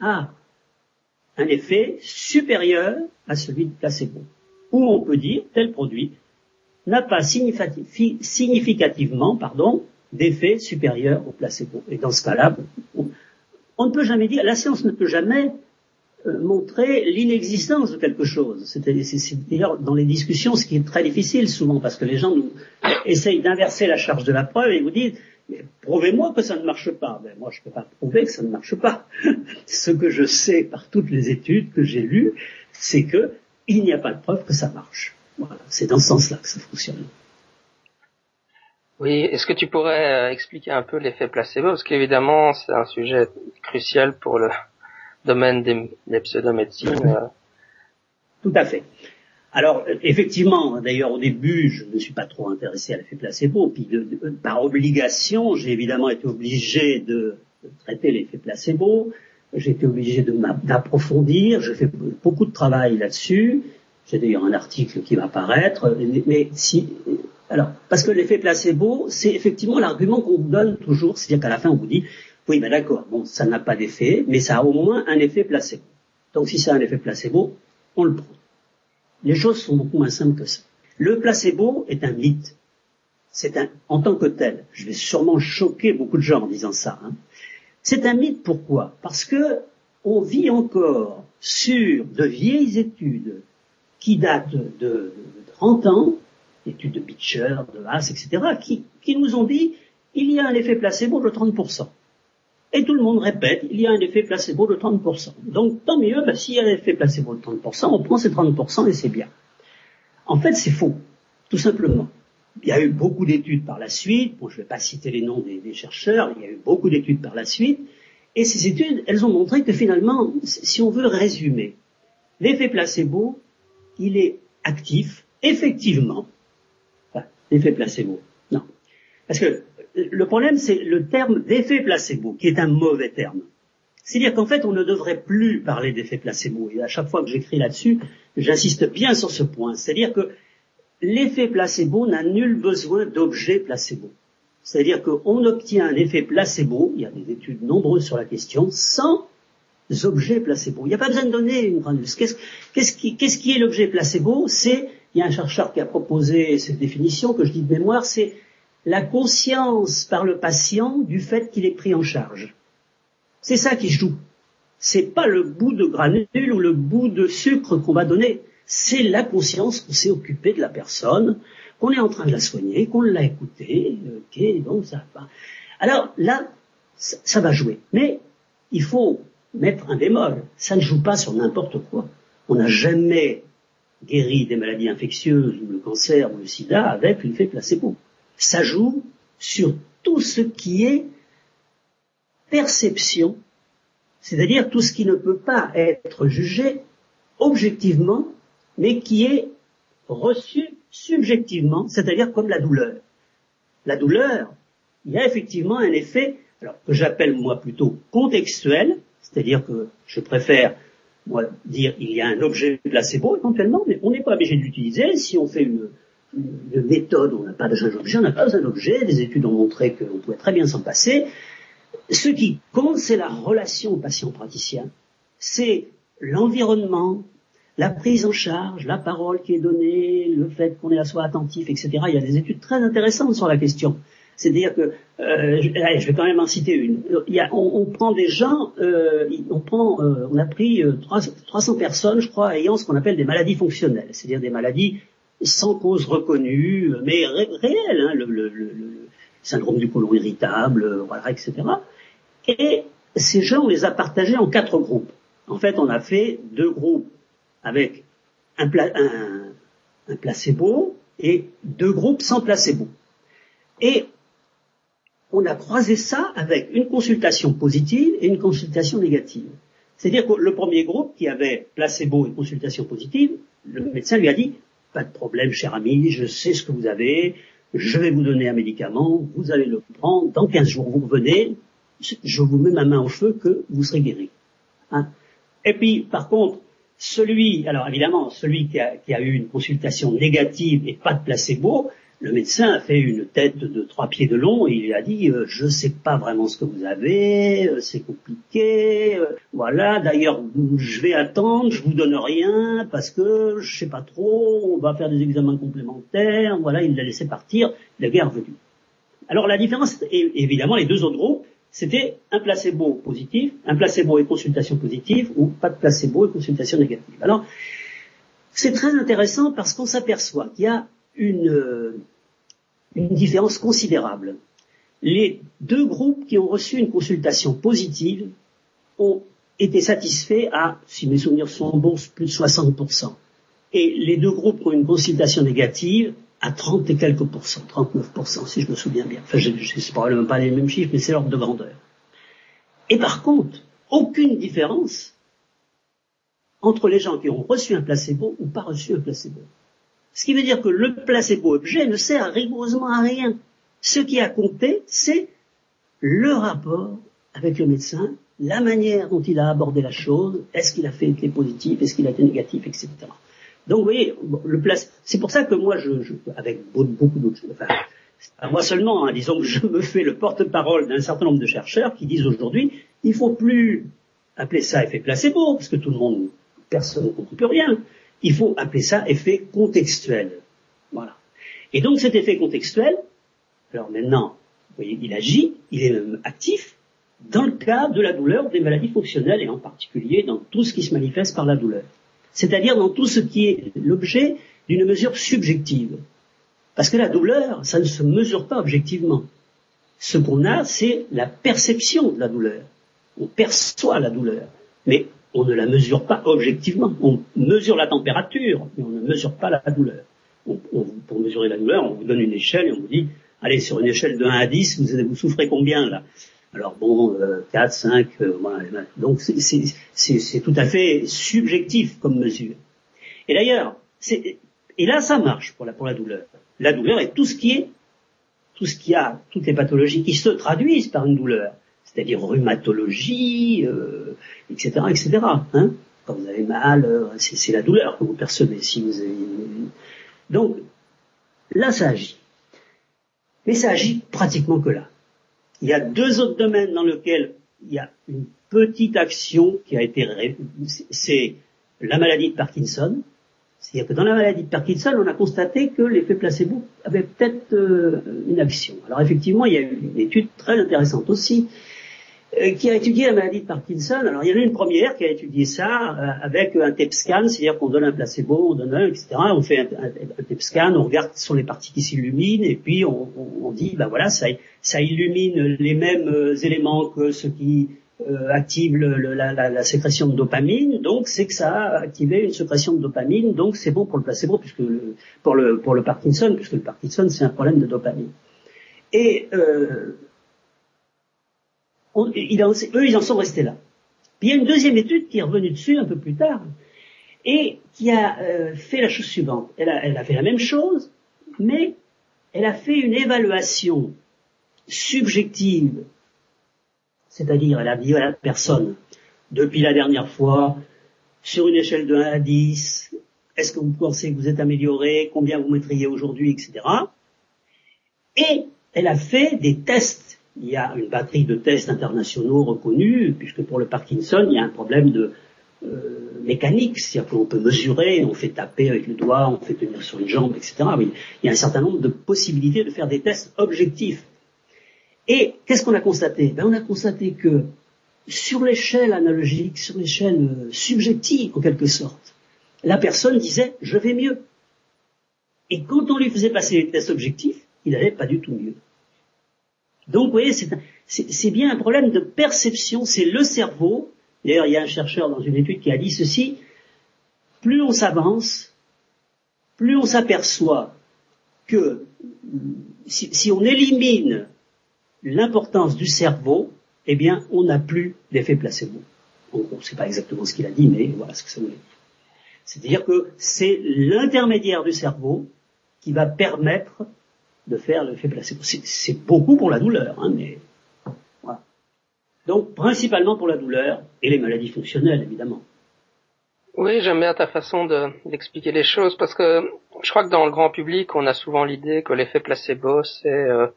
a un effet supérieur à celui de placebo. Ou on peut dire tel produit n'a pas significativement, pardon, d'effet supérieur au placebo. Et dans ce cas-là, on, ne peut jamais dire, la science ne peut jamais montrer l'inexistence de quelque chose. C'est d'ailleurs dans les discussions ce qui est très difficile souvent parce que les gens nous essayent d'inverser la charge de la preuve et vous disent prouvez-moi que ça ne marche pas. Ben, moi je ne peux pas prouver que ça ne marche pas. ce que je sais par toutes les études que j'ai lues, c'est que il n'y a pas de preuve que ça marche. Voilà, c'est dans ce sens-là que ça fonctionne. Oui, est-ce que tu pourrais euh, expliquer un peu l'effet placebo? Parce qu'évidemment, c'est un sujet crucial pour le, domaine des, des pseudomédecines. Tout à fait. Alors, effectivement, d'ailleurs, au début, je ne suis pas trop intéressé à l'effet placebo. Puis, de, par obligation, j'ai évidemment été obligé de, de traiter l'effet placebo. J'ai été obligé d'approfondir. Je fais beaucoup de travail là-dessus. J'ai d'ailleurs un article qui va paraître. Mais si, alors, parce que l'effet placebo, c'est effectivement l'argument qu'on vous donne toujours. C'est-à-dire qu'à la fin, on vous dit, oui, ben d'accord, bon, ça n'a pas d'effet, mais ça a au moins un effet placebo. Donc si ça a un effet placebo, on le prend. Les choses sont beaucoup moins simples que ça. Le placebo est un mythe. C'est un, en tant que tel, je vais sûrement choquer beaucoup de gens en disant ça. Hein. C'est un mythe pourquoi? Parce que on vit encore sur de vieilles études qui datent de, de 30 ans, études de Beecher, de Haas, etc., qui, qui nous ont dit il y a un effet placebo de 30%. Et tout le monde répète, il y a un effet placebo de 30%. Donc tant mieux, ben, s'il y a un effet placebo de 30%, on prend ces 30% et c'est bien. En fait, c'est faux, tout simplement. Il y a eu beaucoup d'études par la suite, bon, je ne vais pas citer les noms des, des, chercheurs, il y a eu beaucoup d'études par la suite, et ces études, elles ont montré que finalement, si on veut résumer, l'effet placebo, il est actif, effectivement, enfin, l'effet placebo, non. Parce que le problème, c'est le terme d'effet placebo, qui est un mauvais terme. C'est-à-dire qu'en fait, on ne devrait plus parler d'effet placebo. Et à chaque fois que j'écris là-dessus, j'insiste bien sur ce point. C'est-à-dire que l'effet placebo n'a nul besoin d'objet placebo. C'est-à-dire qu'on obtient un effet placebo, il y a des études nombreuses sur la question, sans objet placebo. Il n'y a pas besoin de donner une grande Qu'est-ce qui, qui est l'objet placebo? C'est, il y a un chercheur qui a proposé cette définition que je dis de mémoire, c'est la conscience par le patient du fait qu'il est pris en charge. C'est ça qui joue. C'est pas le bout de granule ou le bout de sucre qu'on va donner. C'est la conscience qu'on s'est occupé de la personne, qu'on est en train de la soigner, qu'on l'a écoutée, ok, donc ça va. Alors là, ça, va jouer. Mais il faut mettre un bémol. Ça ne joue pas sur n'importe quoi. On n'a jamais guéri des maladies infectieuses ou le cancer ou le sida avec une fait placebo ça joue sur tout ce qui est perception, c'est-à-dire tout ce qui ne peut pas être jugé objectivement, mais qui est reçu subjectivement, c'est-à-dire comme la douleur. La douleur, il y a effectivement un effet, alors que j'appelle moi plutôt contextuel, c'est-à-dire que je préfère moi dire il y a un objet placebo éventuellement, mais on n'est pas obligé de l'utiliser si on fait une, de méthode, on n'a pas d'objet, on n'a pas besoin d'objet, des études ont montré qu'on pouvait très bien s'en passer. Ce qui compte, c'est la relation patient-praticien, c'est l'environnement, la prise en charge, la parole qui est donnée, le fait qu'on est à soi attentif, etc. Il y a des études très intéressantes sur la question. C'est-à-dire que, euh, je, vais quand même en citer une. On, on, prend des gens, euh, on prend, euh, on a pris 300 personnes, je crois, ayant ce qu'on appelle des maladies fonctionnelles, c'est-à-dire des maladies sans cause reconnue, mais ré réelle, hein, le, le, le, syndrome du côlon irritable, euh, voilà, etc. Et ces gens, on les a partagés en quatre groupes. En fait, on a fait deux groupes avec un, un, un placebo et deux groupes sans placebo. Et on a croisé ça avec une consultation positive et une consultation négative. C'est-à-dire que le premier groupe qui avait placebo et consultation positive, le médecin lui a dit, pas de problème, cher ami, je sais ce que vous avez, je vais vous donner un médicament, vous allez le prendre, dans 15 jours vous revenez, je vous mets ma main au feu que vous serez guéri. Hein. Et puis, par contre, celui, alors évidemment, celui qui a, qui a, eu une consultation négative et pas de placebo, le médecin a fait une tête de trois pieds de long et il a dit euh, je ne sais pas vraiment ce que vous avez, euh, c'est compliqué, euh, voilà. D'ailleurs, je vais attendre, je vous donne rien parce que je sais pas trop, on va faire des examens complémentaires. Voilà, il l'a laissé partir, la guerre venue. Alors la différence, évidemment, les deux autres groupes, c'était un placebo positif, un placebo et consultation positive, ou pas de placebo et consultation négative. Alors, c'est très intéressant parce qu'on s'aperçoit qu'il y a une, une différence considérable. Les deux groupes qui ont reçu une consultation positive ont été satisfaits à, si mes souvenirs sont bons, plus de 60%. Et les deux groupes qui ont une consultation négative à 30 et quelques pourcents, 39% si je me souviens bien. Enfin, je ne probablement pas les mêmes chiffres, mais c'est l'ordre de grandeur. Et par contre, aucune différence entre les gens qui ont reçu un placebo ou pas reçu un placebo. Ce qui veut dire que le placebo-objet ne sert rigoureusement à rien. Ce qui a compté, c'est le rapport avec le médecin, la manière dont il a abordé la chose, est-ce qu'il a fait été positif, est-ce qu'il a été négatif, etc. Donc vous voyez, le place, c'est pour ça que moi, je, avec beaucoup d'autres choses, enfin, moi seulement, hein, disons que je me fais le porte-parole d'un certain nombre de chercheurs qui disent aujourd'hui, il faut plus appeler ça effet placebo, parce que tout le monde, personne ne comprend plus rien. Il faut appeler ça effet contextuel. Voilà. Et donc cet effet contextuel, alors maintenant, vous voyez, il agit, il est même actif dans le cas de la douleur des maladies fonctionnelles et en particulier dans tout ce qui se manifeste par la douleur. C'est-à-dire dans tout ce qui est l'objet d'une mesure subjective. Parce que la douleur, ça ne se mesure pas objectivement. Ce qu'on a, c'est la perception de la douleur. On perçoit la douleur. Mais on ne la mesure pas objectivement. On mesure la température, mais on ne mesure pas la douleur. pour mesurer la douleur, on vous donne une échelle et on vous dit, allez, sur une échelle de 1 à 10, vous, souffrez combien là? Alors bon, 4, 5, euh, donc c'est tout à fait subjectif comme mesure. Et d'ailleurs, et là ça marche pour la, pour la douleur. La douleur est tout ce qui est, tout ce qui a, toutes les pathologies qui se traduisent par une douleur c'est-à-dire rhumatologie, euh, etc., etc. Hein Quand vous avez mal, euh, c'est la douleur que vous percevez. Si vous avez... Donc, là, ça agit. Mais ça agit pratiquement que là. Il y a deux autres domaines dans lesquels il y a une petite action qui a été... C'est la maladie de Parkinson. C'est-à-dire que dans la maladie de Parkinson, on a constaté que l'effet placebo avait peut-être euh, une action. Alors effectivement, il y a eu une étude très intéressante aussi qui a étudié la maladie de Parkinson. Alors il y en a une première qui a étudié ça euh, avec un TEP scan, c'est-à-dire qu'on donne un placebo, on donne un, etc. On fait un, un, scan, on regarde sur les parties qui s'illuminent et puis on, dit, ben voilà, ça, illumine les mêmes euh, éléments que ce qui euh, active le, la, sécrétion de dopamine, donc c'est que ça a activé une sécrétion de dopamine, donc c'est bon pour le placebo, puisque pour le pour le Parkinson, puisque le Parkinson c'est un problème de dopamine. Et euh, eux, ils en sont restés là. Puis il y a une deuxième étude qui est revenue dessus un peu plus tard et qui a euh, fait la chose suivante. Elle a, elle a, fait la même chose, mais elle a fait une évaluation subjective, c'est-à-dire elle a dit à la personne, depuis la dernière fois, sur une échelle de 1 à 10, est-ce que vous pensez que vous êtes amélioré, combien vous mettriez aujourd'hui, etc. Et elle a fait des tests il y a une batterie de tests internationaux reconnus, puisque pour le Parkinson, il y a un problème de euh, mécanique, c'est-à-dire qu'on peut mesurer, on fait taper avec le doigt, on fait tenir sur une jambe, etc. Il y a un certain nombre de possibilités de faire des tests objectifs. Et qu'est-ce qu'on a constaté? Ben, On a constaté que sur l'échelle analogique, sur l'échelle euh, subjective en quelque sorte, la personne disait je vais mieux. Et quand on lui faisait passer les tests objectifs, il n'allait pas du tout mieux. Donc, vous voyez, c'est bien un problème de perception, c'est le cerveau. D'ailleurs, il y a un chercheur dans une étude qui a dit ceci, plus on s'avance, plus on s'aperçoit que si, on élimine l'importance du cerveau, eh bien, on n'a plus d'effet placebo. On ne sait pas exactement ce qu'il a dit, mais voilà ce que ça voulait dire. C'est-à-dire que c'est l'intermédiaire du cerveau qui va permettre de faire l'effet placebo. C'est beaucoup pour la douleur, hein, mais voilà. Donc, principalement pour la douleur et les maladies fonctionnelles, évidemment. Oui, j'aime bien ta façon d'expliquer les choses parce que je crois que dans le grand public, on a souvent l'idée que l'effet placebo, c'est euh,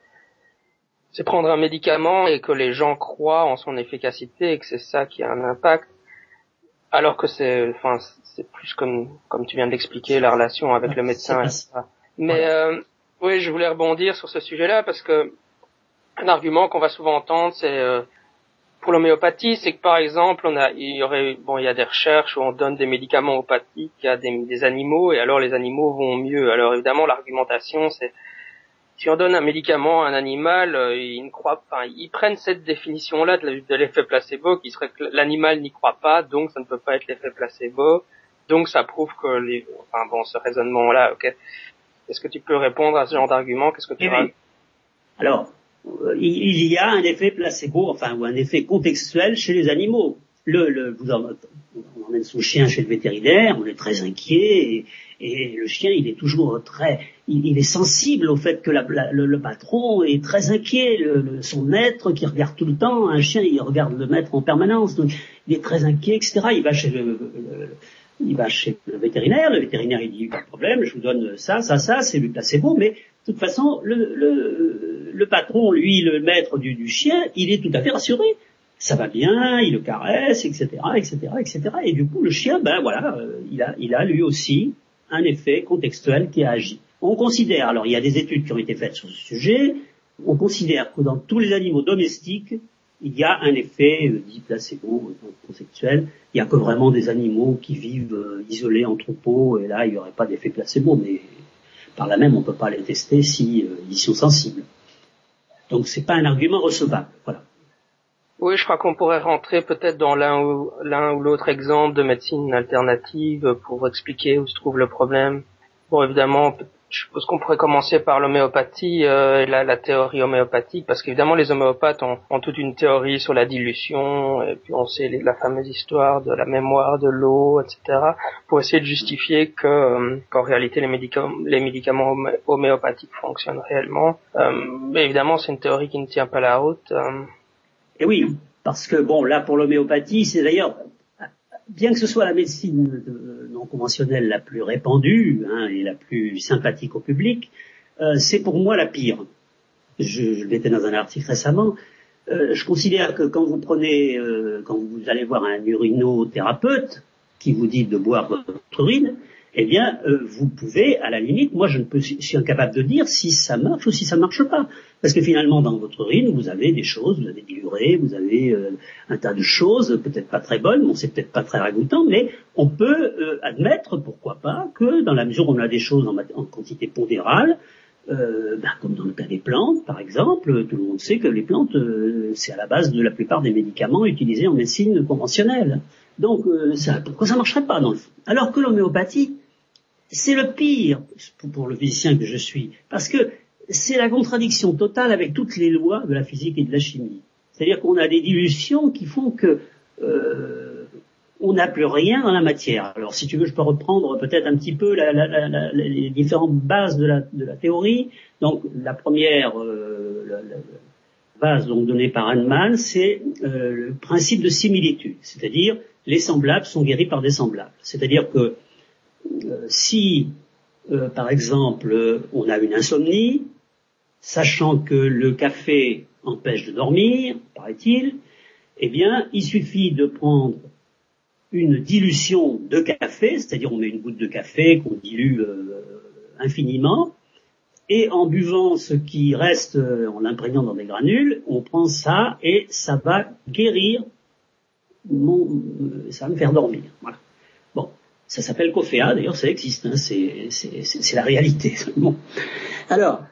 c'est prendre un médicament et que les gens croient en son efficacité et que c'est ça qui a un impact, alors que c'est enfin c'est plus comme comme tu viens de l'expliquer la relation avec le médecin. Mais euh, oui, je voulais rebondir sur ce sujet-là parce que un argument qu'on va souvent entendre, c'est euh, pour l'homéopathie, c'est que par exemple, on a, il y aurait, bon, il y a des recherches où on donne des médicaments homéopathiques à des, animaux et alors les animaux vont mieux. Alors évidemment, l'argumentation, c'est si on donne un médicament à un animal, euh, ils ne croient pas, ils prennent cette définition-là de, l'effet placebo, qui serait que l'animal n'y croit pas, donc ça ne peut pas être l'effet placebo, donc ça prouve que les, enfin bon, ce raisonnement-là, ok. Est-ce que tu peux répondre à ce genre d'argument? Qu'est-ce que tu eh Alors, euh, il y a un effet placebo, enfin, ou un effet contextuel chez les animaux. Le, le, vous on emmène son chien chez le vétérinaire, on est très inquiet, et, le chien, il est toujours très, il, est sensible au fait que la, le, patron est très inquiet, le, son maître qui regarde tout le temps, un chien, il regarde le maître en permanence, donc il est très inquiet, etc. Il va chez le, il va chez le vétérinaire, le vétérinaire il dit pas de problème, je vous donne ça, ça, ça, c'est du placebo, mais de toute façon, le, le, le patron, lui, le maître du, du, chien, il est tout à fait rassuré. Ça va bien, il le caresse, etc., etc., etc. Et du coup, le chien, ben voilà, euh, il, a, il a lui aussi un effet contextuel qui a agi. On considère, alors il y a des études qui ont été faites sur ce sujet, on considère que dans tous les animaux domestiques, il y a un effet euh, dit placebo, contextuel. Il n'y a que vraiment des animaux qui vivent euh, isolés en troupeau, et là, il n'y aurait pas d'effet placebo, mais par là même, on ne peut pas les tester si euh, ils sont sensibles. Donc c'est pas un argument recevable. Voilà. Oui, je crois qu'on pourrait rentrer peut-être dans l'un ou l'autre exemple de médecine alternative pour expliquer où se trouve le problème. Bon, évidemment, je suppose qu'on pourrait commencer par l'homéopathie euh, et la, la, théorie homéopathique, parce qu'évidemment les homéopathes ont, ont, toute une théorie sur la dilution, et puis on sait la fameuse histoire de la mémoire de l'eau, etc., pour essayer de justifier que euh, qu'en réalité les médicaments, les médicaments homéopathiques fonctionnent réellement. Euh, mais évidemment c'est une théorie qui ne tient pas la route. Euh. Et oui, parce que bon là pour l'homéopathie, c'est d'ailleurs bien que ce soit la médecine non conventionnelle la plus répandue hein, et la plus sympathique au public, euh, c'est pour moi la pire. Je, je l'étais dans un article récemment. Euh, je considère que quand vous prenez, euh, quand vous allez voir un urinothérapeute qui vous dit de boire votre urine, eh bien, euh, vous pouvez, à la limite, moi je ne peux, suis incapable de dire si ça marche ou si ça marche pas. Parce que finalement, dans votre urine, vous avez des choses, vous avez des urées, vous avez euh, un tas de choses, peut-être pas très bonnes, bon, c'est peut-être pas très ragoûtant, mais on peut euh, admettre, pourquoi pas, que dans la mesure où on a des choses en, quantité pondérale, ben, comme dans le cas des plantes, par exemple, tout le monde sait que les plantes, c'est à la base de la plupart des médicaments utilisés en médecine conventionnelle. Donc, pourquoi ça marcherait pas dans le fond? Alors que l'homéopathie, c'est le pire pour le physicien que je suis, parce que c'est la contradiction totale avec toutes les lois de la physique et de la chimie. C'est-à-dire qu'on a des dilutions qui font que euh, on n'a plus rien dans la matière. Alors, si tu veux, je peux reprendre peut-être un petit peu les différentes bases de la, théorie. Donc, la première euh, base donc, donnée par Hahnemann, c'est euh, le principe de similitude, c'est-à-dire les semblables sont guéris par des semblables. C'est-à-dire que si, euh, par exemple, on a une insomnie, sachant que le café empêche de dormir, paraît-il, eh bien, il suffit de prendre une dilution de café, c'est-à-dire on met une goutte de café qu'on dilue euh, infiniment, et en buvant ce qui reste, en l'imprégnant dans des granules, on prend ça et ça va guérir, ça va me faire dormir. Voilà. Ça s'appelle COFEA, d'ailleurs ça existe, hein, c'est la réalité. Bon. Alors,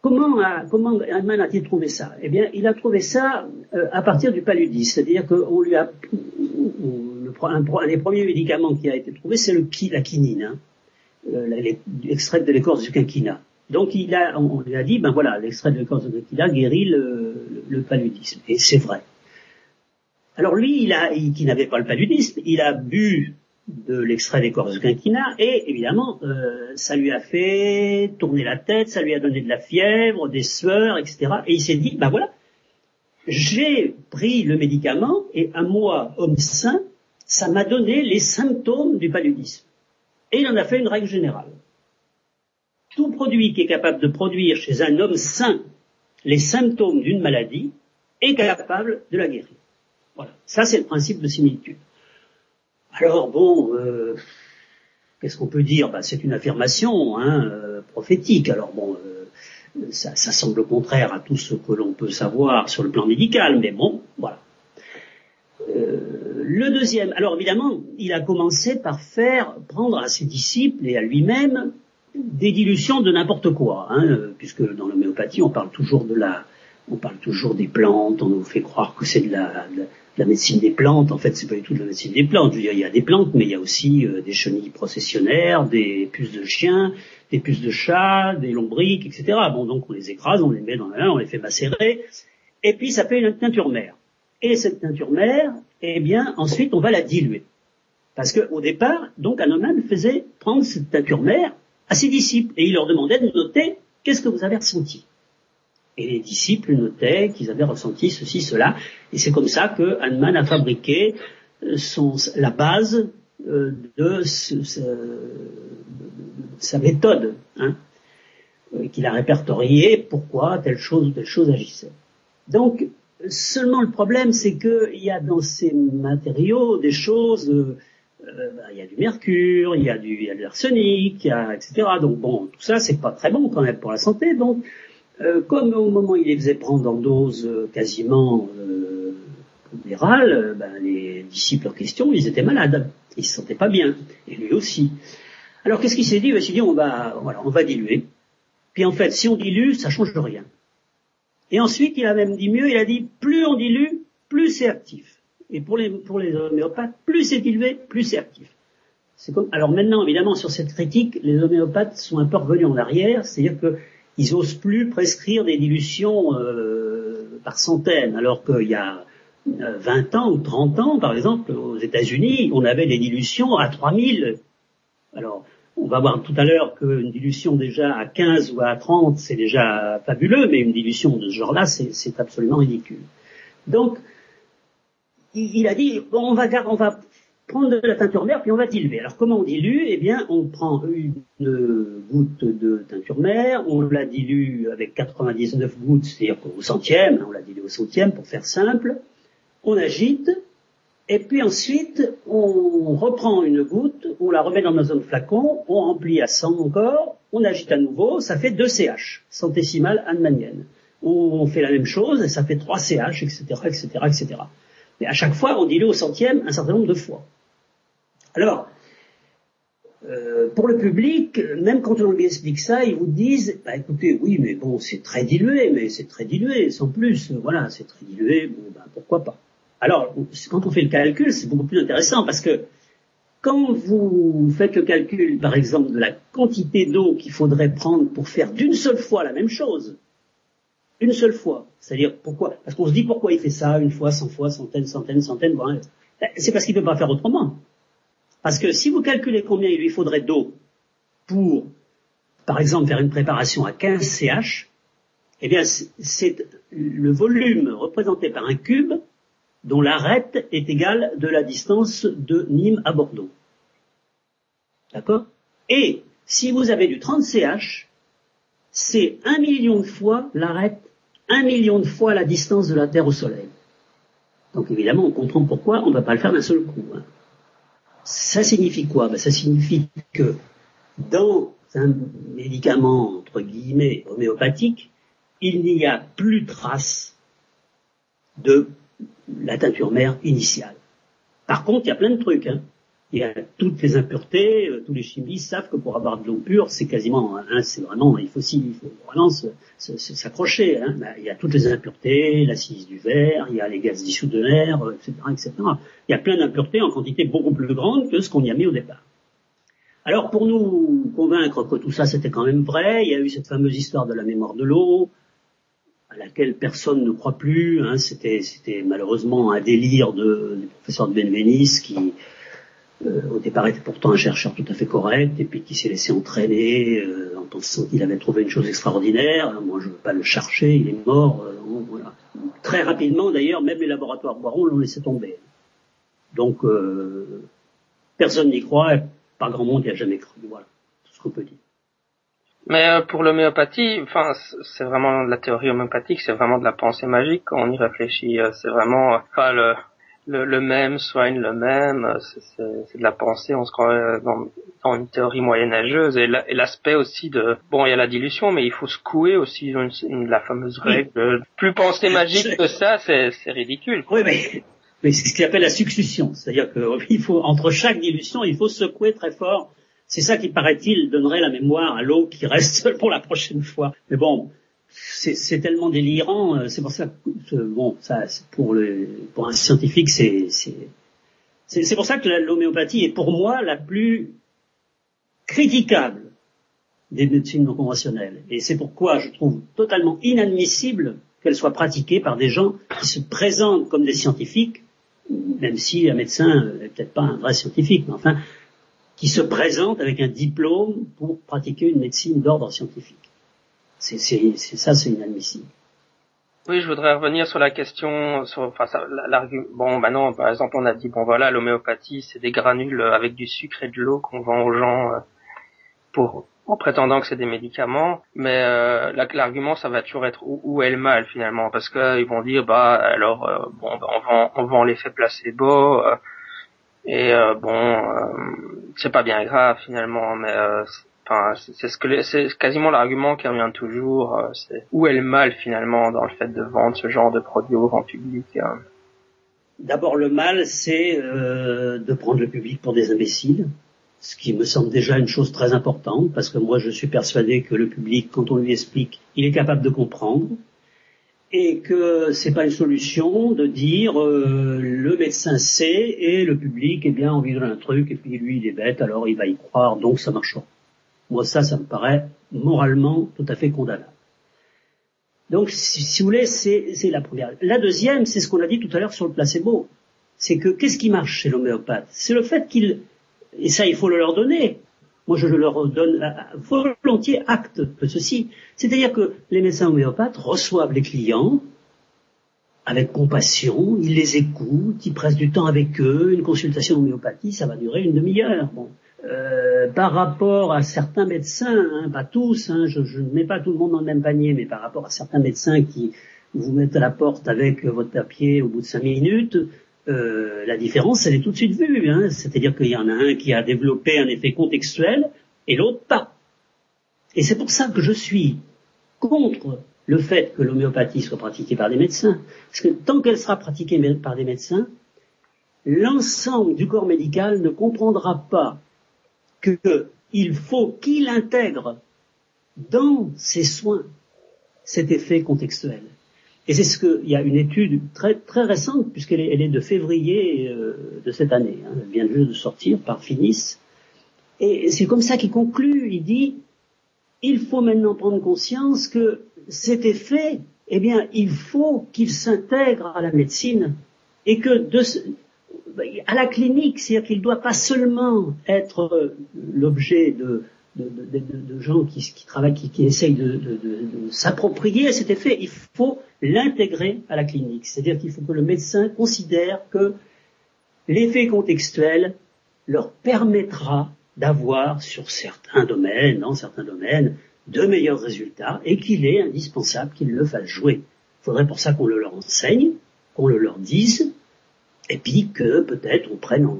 comment, a, comment a-t-il trouvé ça? Eh bien, il a trouvé ça euh, à partir du paludisme, c'est-à-dire lui a, le, un, des premiers médicaments qui a été trouvé, c'est le la quinine. Hein. l'extrait de l'écorce du quinquina. Donc il a, on lui a dit, ben voilà, l'extrait de l'écorce du quinquina guérit le, paludisme. Et c'est vrai. Alors lui, il a, qui n'avait pas le paludisme, il a bu de l'extrait d'écorce du quinquina et évidemment, euh, ça lui a fait tourner la tête, ça lui a donné de la fièvre, des sueurs, etc. Et il s'est dit, ben voilà, j'ai pris le médicament et à moi, homme sain, ça m'a donné les symptômes du paludisme. Et il en a fait une règle générale. Tout produit qui est capable de produire chez un homme sain les symptômes d'une maladie est capable de la guérir. Voilà. Ça, c'est le principe de similitude. Alors bon, euh, qu'est-ce qu'on peut dire? Ben, C'est une affirmation hein, euh, prophétique. Alors bon, euh, ça, ça, semble contraire à tout ce que l'on peut savoir sur le plan médical, mais bon, voilà. le deuxième, alors évidemment, il a commencé par faire prendre à ses disciples et à lui-même des dilutions de n'importe quoi, hein, puisque dans l'homéopathie, on parle toujours de la, on parle toujours des plantes, on nous fait croire que c'est de la, la médecine des plantes, en fait, c'est pas du tout de la médecine des plantes. Il y a des plantes, mais il y a aussi euh, des chenilles processionnaires, des puces de chiens, des puces de chat, des lombriques, etc. Bon, donc on les écrase, on les met dans la main, on les fait macérer, et puis ça fait une teinture mère. Et cette teinture mère, eh bien, ensuite, on va la diluer. Parce qu'au départ, donc, Hahnemann faisait prendre cette teinture mère à ses disciples, et il leur demandait de noter qu'est-ce que vous avez ressenti. Et les disciples notaient qu'ils avaient ressenti ceci, cela. Et c'est comme ça que Hahnemann a fabriqué euh, la base euh, de, sa méthode, hein, euh, qu'il a répertorié pourquoi telle chose ou telle chose agissait. Donc, seulement le problème, c'est qu'il y a dans ces matériaux des choses, il y a du mercure, il y a du, de l'arsenic, etc. Donc bon, tout ça, c'est pas très bon quand même pour la santé. Donc, euh, comme au moment où il les faisait prendre en dose euh, quasiment euh, euh, ben, les disciples en question, ils étaient malades, ils se sentaient pas bien, et lui aussi. Alors qu'est-ce qu'il s'est dit? Il s'est dit on va, voilà, on va diluer. Puis en fait, si on dilue, ça change rien. Et ensuite, il a même dit mieux, il a dit plus on dilue, plus c'est actif. Et pour les, pour les homéopathes, plus c'est dilué, plus c'est actif. Comme... Alors maintenant, évidemment, sur cette critique, les homéopathes sont un peu revenus en arrière, c'est-à-dire que ils osent plus prescrire des dilutions euh, par centaines, alors qu'il y a 20 euh, ans ou 30 ans, par exemple, aux États-Unis, on avait des dilutions à 3000. Alors, on va voir tout à l'heure qu'une dilution déjà à 15 ou à 30, c'est déjà fabuleux, mais une dilution de ce genre-là, c'est absolument ridicule. Donc, il, a dit, bon, on va, on va prendre de la teinture mère, puis on va diluer. Alors comment on dilue? Eh bien, on prend une goutte de teinture mère, on la dilue avec 99 gouttes, c'est-à-dire au centième, hein, on la dilue au centième pour faire simple, on agite, et puis ensuite, on reprend une goutte, on la remet dans un flacon, on remplit à 100 encore, on agite à nouveau, ça fait 2 CH, centésimale hahnemannienne. On fait la même chose, et ça fait 3 CH, etc., etc., etc. Mais à chaque fois, on dilue au centième un certain nombre de fois. Alors, euh, pour le public, même quand on lui explique ça, ils vous disent, bah, écoutez, oui, mais bon, c'est très dilué, mais c'est très dilué, sans plus, voilà, c'est très dilué, bon, ben, pourquoi pas. Alors, quand on fait le calcul, c'est beaucoup plus intéressant parce que quand vous faites le calcul, par exemple, de la quantité d'eau qu'il faudrait prendre pour faire d'une seule fois la même chose, une seule fois, c'est-à-dire pourquoi Parce qu'on se dit pourquoi il fait ça une fois, cent fois, centaines, centaines, centaines, ben, c'est parce qu'il ne peut pas faire autrement. Parce que si vous calculez combien il lui faudrait d'eau pour, par exemple, faire une préparation à 15 CH, eh bien, c'est le volume représenté par un cube dont l'arête est égale de la distance de Nîmes à Bordeaux. D'accord? Et si vous avez du 30 CH, c'est un million de fois l'arête, un million de fois la distance de la Terre au Soleil. Donc évidemment, on comprend pourquoi on ne va pas le faire d'un seul coup. Hein. Ça signifie quoi? Ben, Ça signifie que dans un médicament, entre guillemets, homéopathique, il n'y a plus trace de la teinture mère initiale. Par contre, il y a plein de trucs. Hein il y a toutes les impuretés, euh, tous les chimistes savent que pour avoir de l'eau pure, c'est quasiment, hein, c'est vraiment, il faut il faut vraiment s'accrocher. Hein. Ben, il y a toutes les impuretés, l'acide du verre, il y a les gaz dissous de l'air, etc., etc. Il y a plein d'impuretés en quantité beaucoup plus grande que ce qu'on y a mis au départ. Alors pour nous convaincre que tout ça c'était quand même vrai, il y a eu cette fameuse histoire de la mémoire de l'eau, à laquelle personne ne croit plus. Hein. C'était, malheureusement un délire de, du professeur de Benveniste qui, euh, au départ, était pourtant un chercheur tout à fait correct et puis qui s'est laissé entraîner euh, en pensant qu'il avait trouvé une chose extraordinaire. Moi, je ne veux pas le chercher, il est mort. Euh, voilà. Très rapidement, d'ailleurs, même les laboratoires Boiron l'ont laissé tomber. Donc, personne n'y croit, pas grand monde n'y a jamais cru. Voilà, tout ce qu'on peut dire. Mais euh, pour l'homéopathie, enfin, c'est vraiment de la théorie homéopathique, c'est vraiment de la pensée magique quand on y réfléchit. Euh, c'est vraiment, euh, enfin, le, le, le, même soigne le même, c'est de la pensée, on se croit dans, dans une théorie moyenâgeuse. Et l'aspect aussi de, bon, il y a la dilution, mais il faut secouer aussi une, la fameuse règle. Plus penser magique que ça, c'est ridicule. Oui, mais, mais c'est ce qu'il appelle la succussion. C'est-à-dire qu'il faut, entre chaque dilution, il faut secouer très fort c'est ça qui, paraît-il, donnerait la mémoire à l'eau qui reste pour la prochaine fois. Mais bon, c'est tellement délirant. Euh, c'est pour ça que, bon, ça, pour, un scientifique, c'est c'est pour ça que l'homéopathie est pour moi la plus critiquable des médecines non conventionnelles. Et c'est pourquoi je trouve totalement inadmissible qu'elle soit pratiquée par des gens qui se présentent comme des scientifiques, même si un médecin n'est peut-être pas un vrai scientifique, mais enfin, qui se présente avec un diplôme pour pratiquer une médecine d'ordre scientifique. C'est ça, c'est inadmissible. Oui, je voudrais revenir sur la question, sur, enfin, l'argument. Bon, maintenant, par exemple, on a dit, bon, voilà, l'homéopathie, c'est des granules avec du sucre et de l'eau qu'on vend aux gens euh, pour en prétendant que c'est des médicaments, mais euh, l'argument ça va toujours être où, est le mal finalement, parce qu'ils vont dire bah alors euh, bon bah, on vend on vend l'effet placebo, et euh, bon, euh, c'est pas bien grave finalement, mais euh, c'est quasiment l'argument qui revient toujours. c'est où est le mal finalement dans le fait de vendre ce genre de produits au grand public. Hein. D'abord, le mal, c'est de prendre le public pour des imbéciles, ce qui me semble déjà une chose très importante, parce que moi, je suis persuadé que le public, quand on lui explique, il est capable de comprendre et que c'est pas une solution de dire euh, le médecin sait et le public eh bien envie de un truc et puis lui il est bête alors il va y croire donc ça marchera. Moi ça ça me paraît moralement tout à fait condamnable. Donc si, vous voulez c'est la première. La deuxième c'est ce qu'on a dit tout à l'heure sur le placebo. C'est que qu'est-ce qui marche chez l'homéopathe? C'est le fait qu'il et ça il faut le leur donner moi, je leur donne volontiers acte de ceci. C'est-à-dire que les médecins homéopathes reçoivent les clients avec compassion, ils les écoutent, ils pressent du temps avec eux. Une consultation d'homéopathie, ça va durer une demi-heure. Euh, par rapport à certains médecins, hein, pas tous, hein, je, ne mets pas tout le monde dans le même panier, mais par rapport à certains médecins qui vous mettent à la porte avec votre papier au bout de cinq minutes, euh, la différence, elle est tout de suite vue. Hein. C'est-à-dire qu'il y en a un qui a développé un effet contextuel et l'autre pas. Et c'est pour ça que je suis contre le fait que l'homéopathie soit pratiquée par des médecins. Parce que tant qu'elle sera pratiquée par des médecins, l'ensemble du corps médical ne comprendra pas qu'il faut qu'il intègre dans ses soins cet effet contextuel. Et c'est ce qu'il y a une étude très très récente puisqu'elle est, de février euh, de cette année, hein, elle vient juste de sortir par Finis. Et c'est comme ça qu'il conclut. Il dit il faut maintenant prendre conscience que cet effet, eh bien, il faut qu'il s'intègre à la médecine et que de, à la clinique, c'est-à-dire qu'il ne doit pas seulement être euh, l'objet de, gens qui, qui travaillent, qui, qui essayent de, s'approprier cet effet. Il faut l'intégrer à la clinique. C'est-à-dire qu'il faut que le médecin considère que l'effet contextuel leur permettra d'avoir sur certains domaines, dans certains domaines, de meilleurs résultats et qu'il est indispensable qu'ils le fassent jouer. Il faudrait pour ça qu'on le leur enseigne, qu'on le leur dise, et puis que peut-être on prenne en,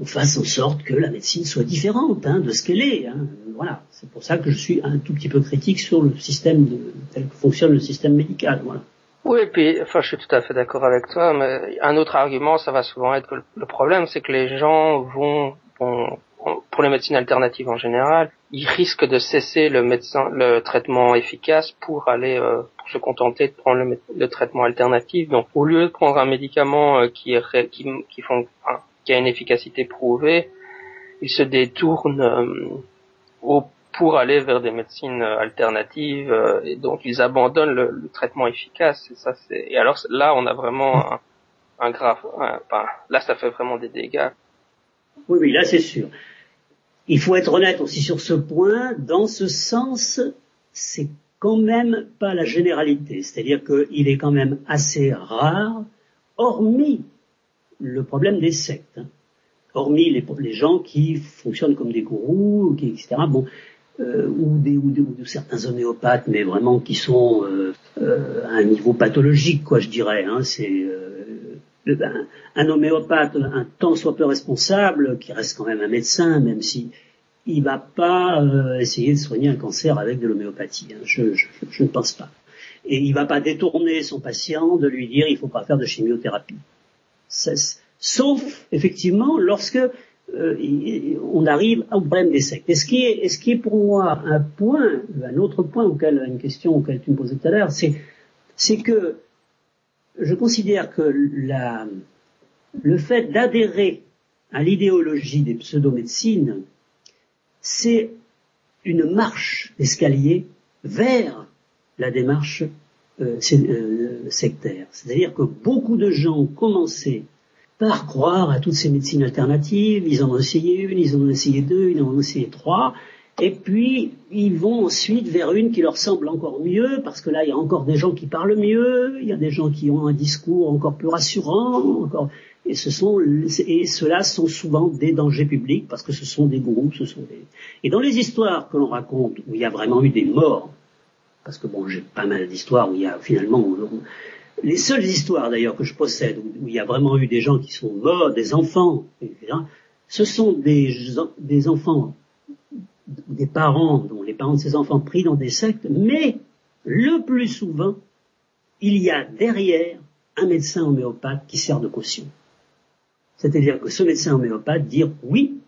on fasse en sorte que la médecine soit différente hein, de ce qu'elle est. Hein. Voilà, c'est pour ça que je suis un tout petit peu critique sur le système de, tel que fonctionne le système médical. Voilà. Oui, et puis, enfin, je suis tout à fait d'accord avec toi, mais un autre argument, ça va souvent être que le problème, c'est que les gens vont, pour les médecines alternatives en général, ils risquent de cesser le médecin, le traitement efficace pour aller euh, pour se contenter de prendre le, traitement alternatif. Donc, au lieu de prendre un médicament euh, qui, est, qui, qui, font, qui a une efficacité prouvée, ils se détournent pour aller vers des médecines alternatives et donc ils abandonnent le, traitement efficace. Et ça c'est et alors là on a vraiment un, grave, là ça fait vraiment des dégâts. Oui, oui, là c'est sûr. Il faut être honnête aussi sur ce point. Dans ce sens, c'est quand même pas la généralité. C'est-à-dire qu'il est quand même assez rare, hormis le problème des sectes, hormis les, gens qui fonctionnent comme des gourous, etc. Bon, euh, ou, des, ou, ou, certains homéopathes, mais vraiment qui sont euh, euh, à un niveau pathologique, quoi, je dirais. Hein, c'est un homéopathe, un tant soit peu responsable, qui reste quand même un médecin, même si il va pas euh, essayer de soigner un cancer avec de l'homéopathie. Hein. Je, je, je, ne pense pas. Et il va pas détourner son patient de lui dire il faut pas faire de chimiothérapie. Sauf effectivement lorsque euh, on arrive au problème des sectes. Et ce qui est, ce qui est pour moi un point, un autre point auquel, une question auquel tu me posais tout à l'heure, c'est, c'est que je considère que la, le fait d'adhérer à l'idéologie des pseudomédecines, c'est une marche d'escalier vers la démarche euh, euh, sectaire. C'est-à-dire que beaucoup de gens ont commencé par croire à toutes ces médecines alternatives, ils en ont essayé une, ils en ont essayé deux, ils en ont essayé trois, et puis, ils vont ensuite vers une qui leur semble encore mieux, parce que là, il y a encore des gens qui parlent mieux, il y a des gens qui ont un discours encore plus rassurant, et ce sont, et ceux-là sont souvent des dangers publics, parce que ce sont des gourous, ce sont des, et dans les histoires que l'on raconte, où il y a vraiment eu des morts, parce que bon, j'ai pas mal d'histoires où il y a finalement, les seules histoires d'ailleurs que je possède, où, il y a vraiment eu des gens qui sont morts, des enfants, etc., ce sont des enfants des parents, dont les parents de ces enfants pris dans des sectes, mais le plus souvent, il y a derrière un médecin homéopathe qui sert de caution. C'est-à-dire que ce médecin homéopathe dit oui,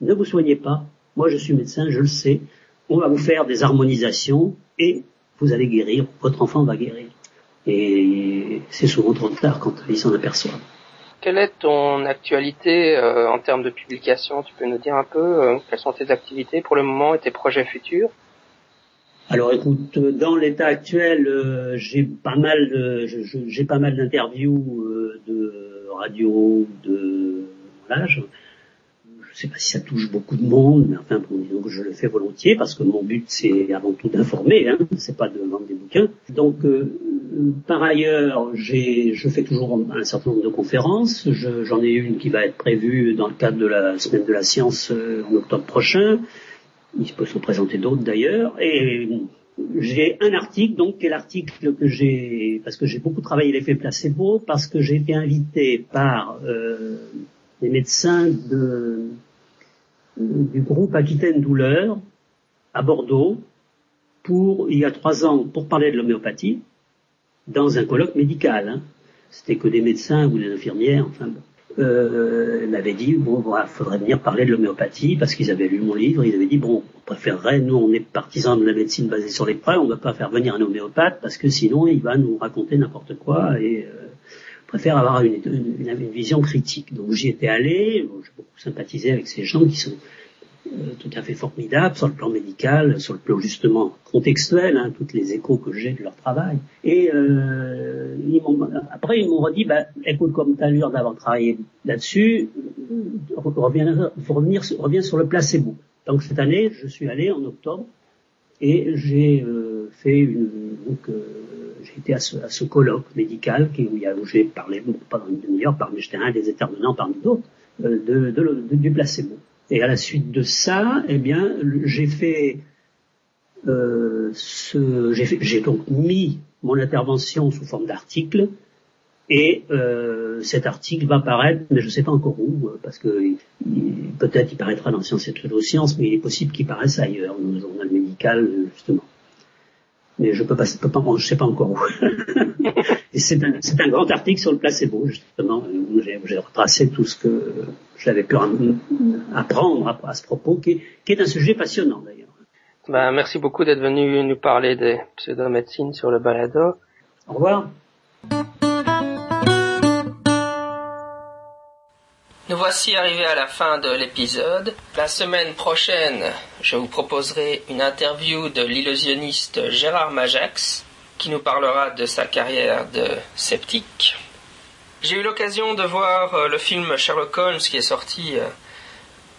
ne vous soignez pas, moi je suis médecin, je le sais, on va vous faire des harmonisations et vous allez guérir, votre enfant va guérir. Et c'est souvent trop tard quand il s'en aperçoit. Quelle est ton actualité euh, en termes de publication? Tu peux nous dire un peu euh, quelles sont tes activités pour le moment et tes projets futurs? Alors écoute, dans l'état actuel, euh, j'ai pas mal, j'ai pas mal d'interviews de radio, de voilà, je sais pas si ça touche beaucoup de monde, mais enfin bon, disons que je le fais volontiers parce que mon but c'est avant tout d'informer, hein, c'est pas de vendre des bouquins. Donc euh, par ailleurs, je fais toujours un certain nombre de conférences. j'en ai une qui va être prévue dans le cadre de la semaine de la science euh, en octobre prochain. Il peut se présenter d'autres d'ailleurs. Et j'ai un article, donc, qui est l'article que j'ai, parce que j'ai beaucoup travaillé l'effet placebo, parce que j'ai été invité par euh, des médecins de, du groupe Aquitaine Douleur à Bordeaux pour, il y a trois ans, pour parler de l'homéopathie dans un colloque médical. Hein. C'était que des médecins ou des infirmières, enfin bon. Euh, m'avait dit bon, voilà, faudrait venir parler de l'homéopathie parce qu'ils avaient lu mon livre. Ils avaient dit bon, on préférerait, nous, on est partisans de la médecine basée sur les preuves, on ne va pas faire venir un homéopathe parce que sinon il va nous raconter n'importe quoi et euh, préfère avoir une, une, vision critique. Donc j'y étais allé, j'ai beaucoup sympathisé avec ces gens qui sont tout à fait formidables sur le plan médical, sur le plan justement contextuel, hein, toutes les échos que j'ai de leur travail. Et euh, après ils m'ont redit, bah, écoute, comme tu as l'air d'avoir travaillé là-dessus, reviens, revenir, reviens sur le placebo. Donc cette année, je suis allé en octobre et j'ai euh, fait une, donc, euh, j'ai été à ce, à ce, colloque médical qui, où, j'ai parlé bon, pendant une demi-heure, j'étais un des intervenants parmi d'autres euh, de, de, du placebo. Et à la suite de ça, eh bien, j'ai fait, euh, ce, j'ai donc mis mon intervention sous forme d'article. Et euh, cet article va paraître, mais je ne sais pas encore où, parce que peut-être il paraîtra dans Sciences et Pseudosciences, mais il est possible qu'il paraisse ailleurs, dans le journal médical, justement mais je peux pas, peux pas, je sais pas encore où. et c'est un, grand article sur le placebo, justement, où j'ai, retracé tout ce que j'avais pu apprendre à, ce propos, qui est, qui est un sujet passionnant d'ailleurs. Ben, merci beaucoup d'être venu nous parler des pseudomédecines sur le balado. Au revoir. Nous voici arrivés à la fin de l'épisode. La semaine prochaine, je vous proposerai une interview de l'illusionniste Gérard Majax qui nous parlera de sa carrière de sceptique. J'ai eu l'occasion de voir euh, le film Sherlock Holmes qui est sorti euh,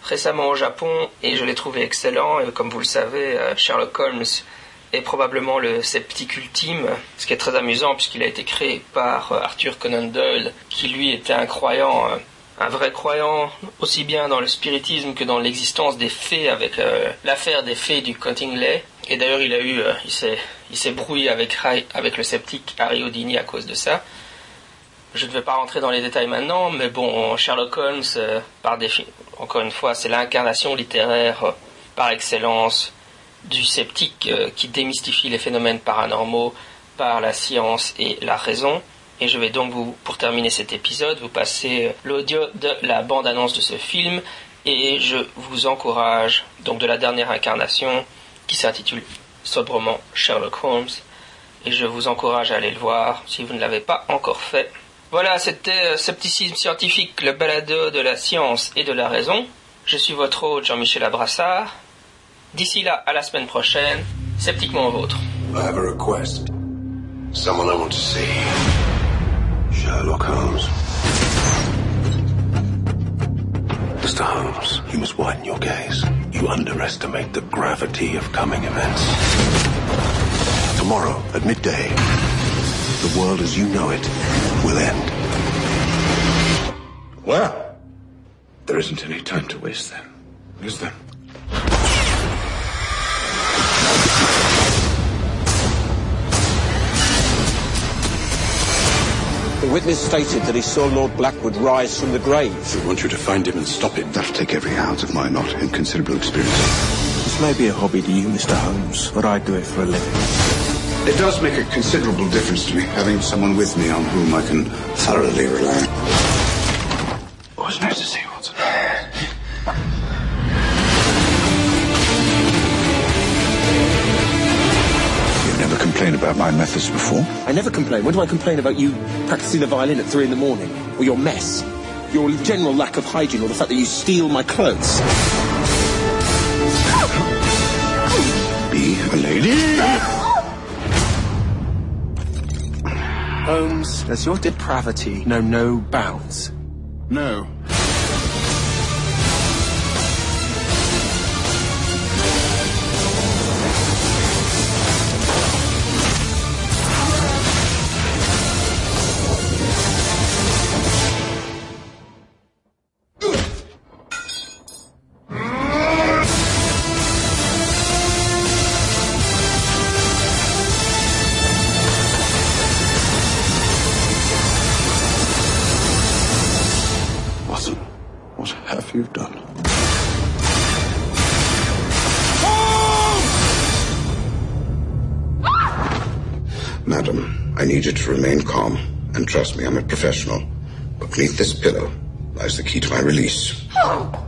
récemment au Japon et je l'ai trouvé excellent. Comme vous le savez, euh, Sherlock Holmes est probablement le sceptique ultime, ce qui est très amusant puisqu'il a été créé par Arthur Conan Doyle, qui lui était un croyant, un vrai croyant, aussi bien dans le spiritisme que dans l'existence des fées avec l'affaire des fées du Cottingley. Et d'ailleurs, il a eu, il s'est, il s'est brouillé avec, avec le sceptique Harry Houdini à cause de ça. Je ne vais pas rentrer dans les détails maintenant, mais bon, Sherlock Holmes, euh, par défi, encore une fois, c'est l'incarnation littéraire euh, par excellence du sceptique euh, qui démystifie les phénomènes paranormaux par la science et la raison. Et je vais donc vous, pour terminer cet épisode, vous passer l'audio de la bande-annonce de ce film et je vous encourage donc de la dernière incarnation qui s'intitule sobrement Sherlock Holmes et je vous encourage à aller le voir si vous ne l'avez pas encore fait. Voilà, c'était euh, Scepticisme scientifique, le balado de la science et de la raison. Je suis votre hôte Jean-Michel Abrassard. D'ici là, à la semaine prochaine, sceptiquement vôtre. I have a request. Someone I want to see. Sherlock Holmes. Mr. Holmes, you must widen your gaze. You underestimate the gravity of coming events. Tomorrow, at midday, the world as you know it will end. Well, there isn't any time to waste then, is there? Witness stated that he saw Lord Blackwood rise from the grave. I want you to find him and stop him. That'll take every ounce of my not inconsiderable experience. This may be a hobby to you, Mr. Holmes, but I do it for a living. It does make a considerable difference to me having someone with me on whom I can thoroughly rely. Complained about my methods before? I never complain. When do I complain about you practicing the violin at three in the morning? Or your mess? Your general lack of hygiene or the fact that you steal my clothes? Be a lady? Holmes, does your depravity know no bounds? No. Trust me, I'm a professional. But beneath this pillow lies the key to my release. Oh.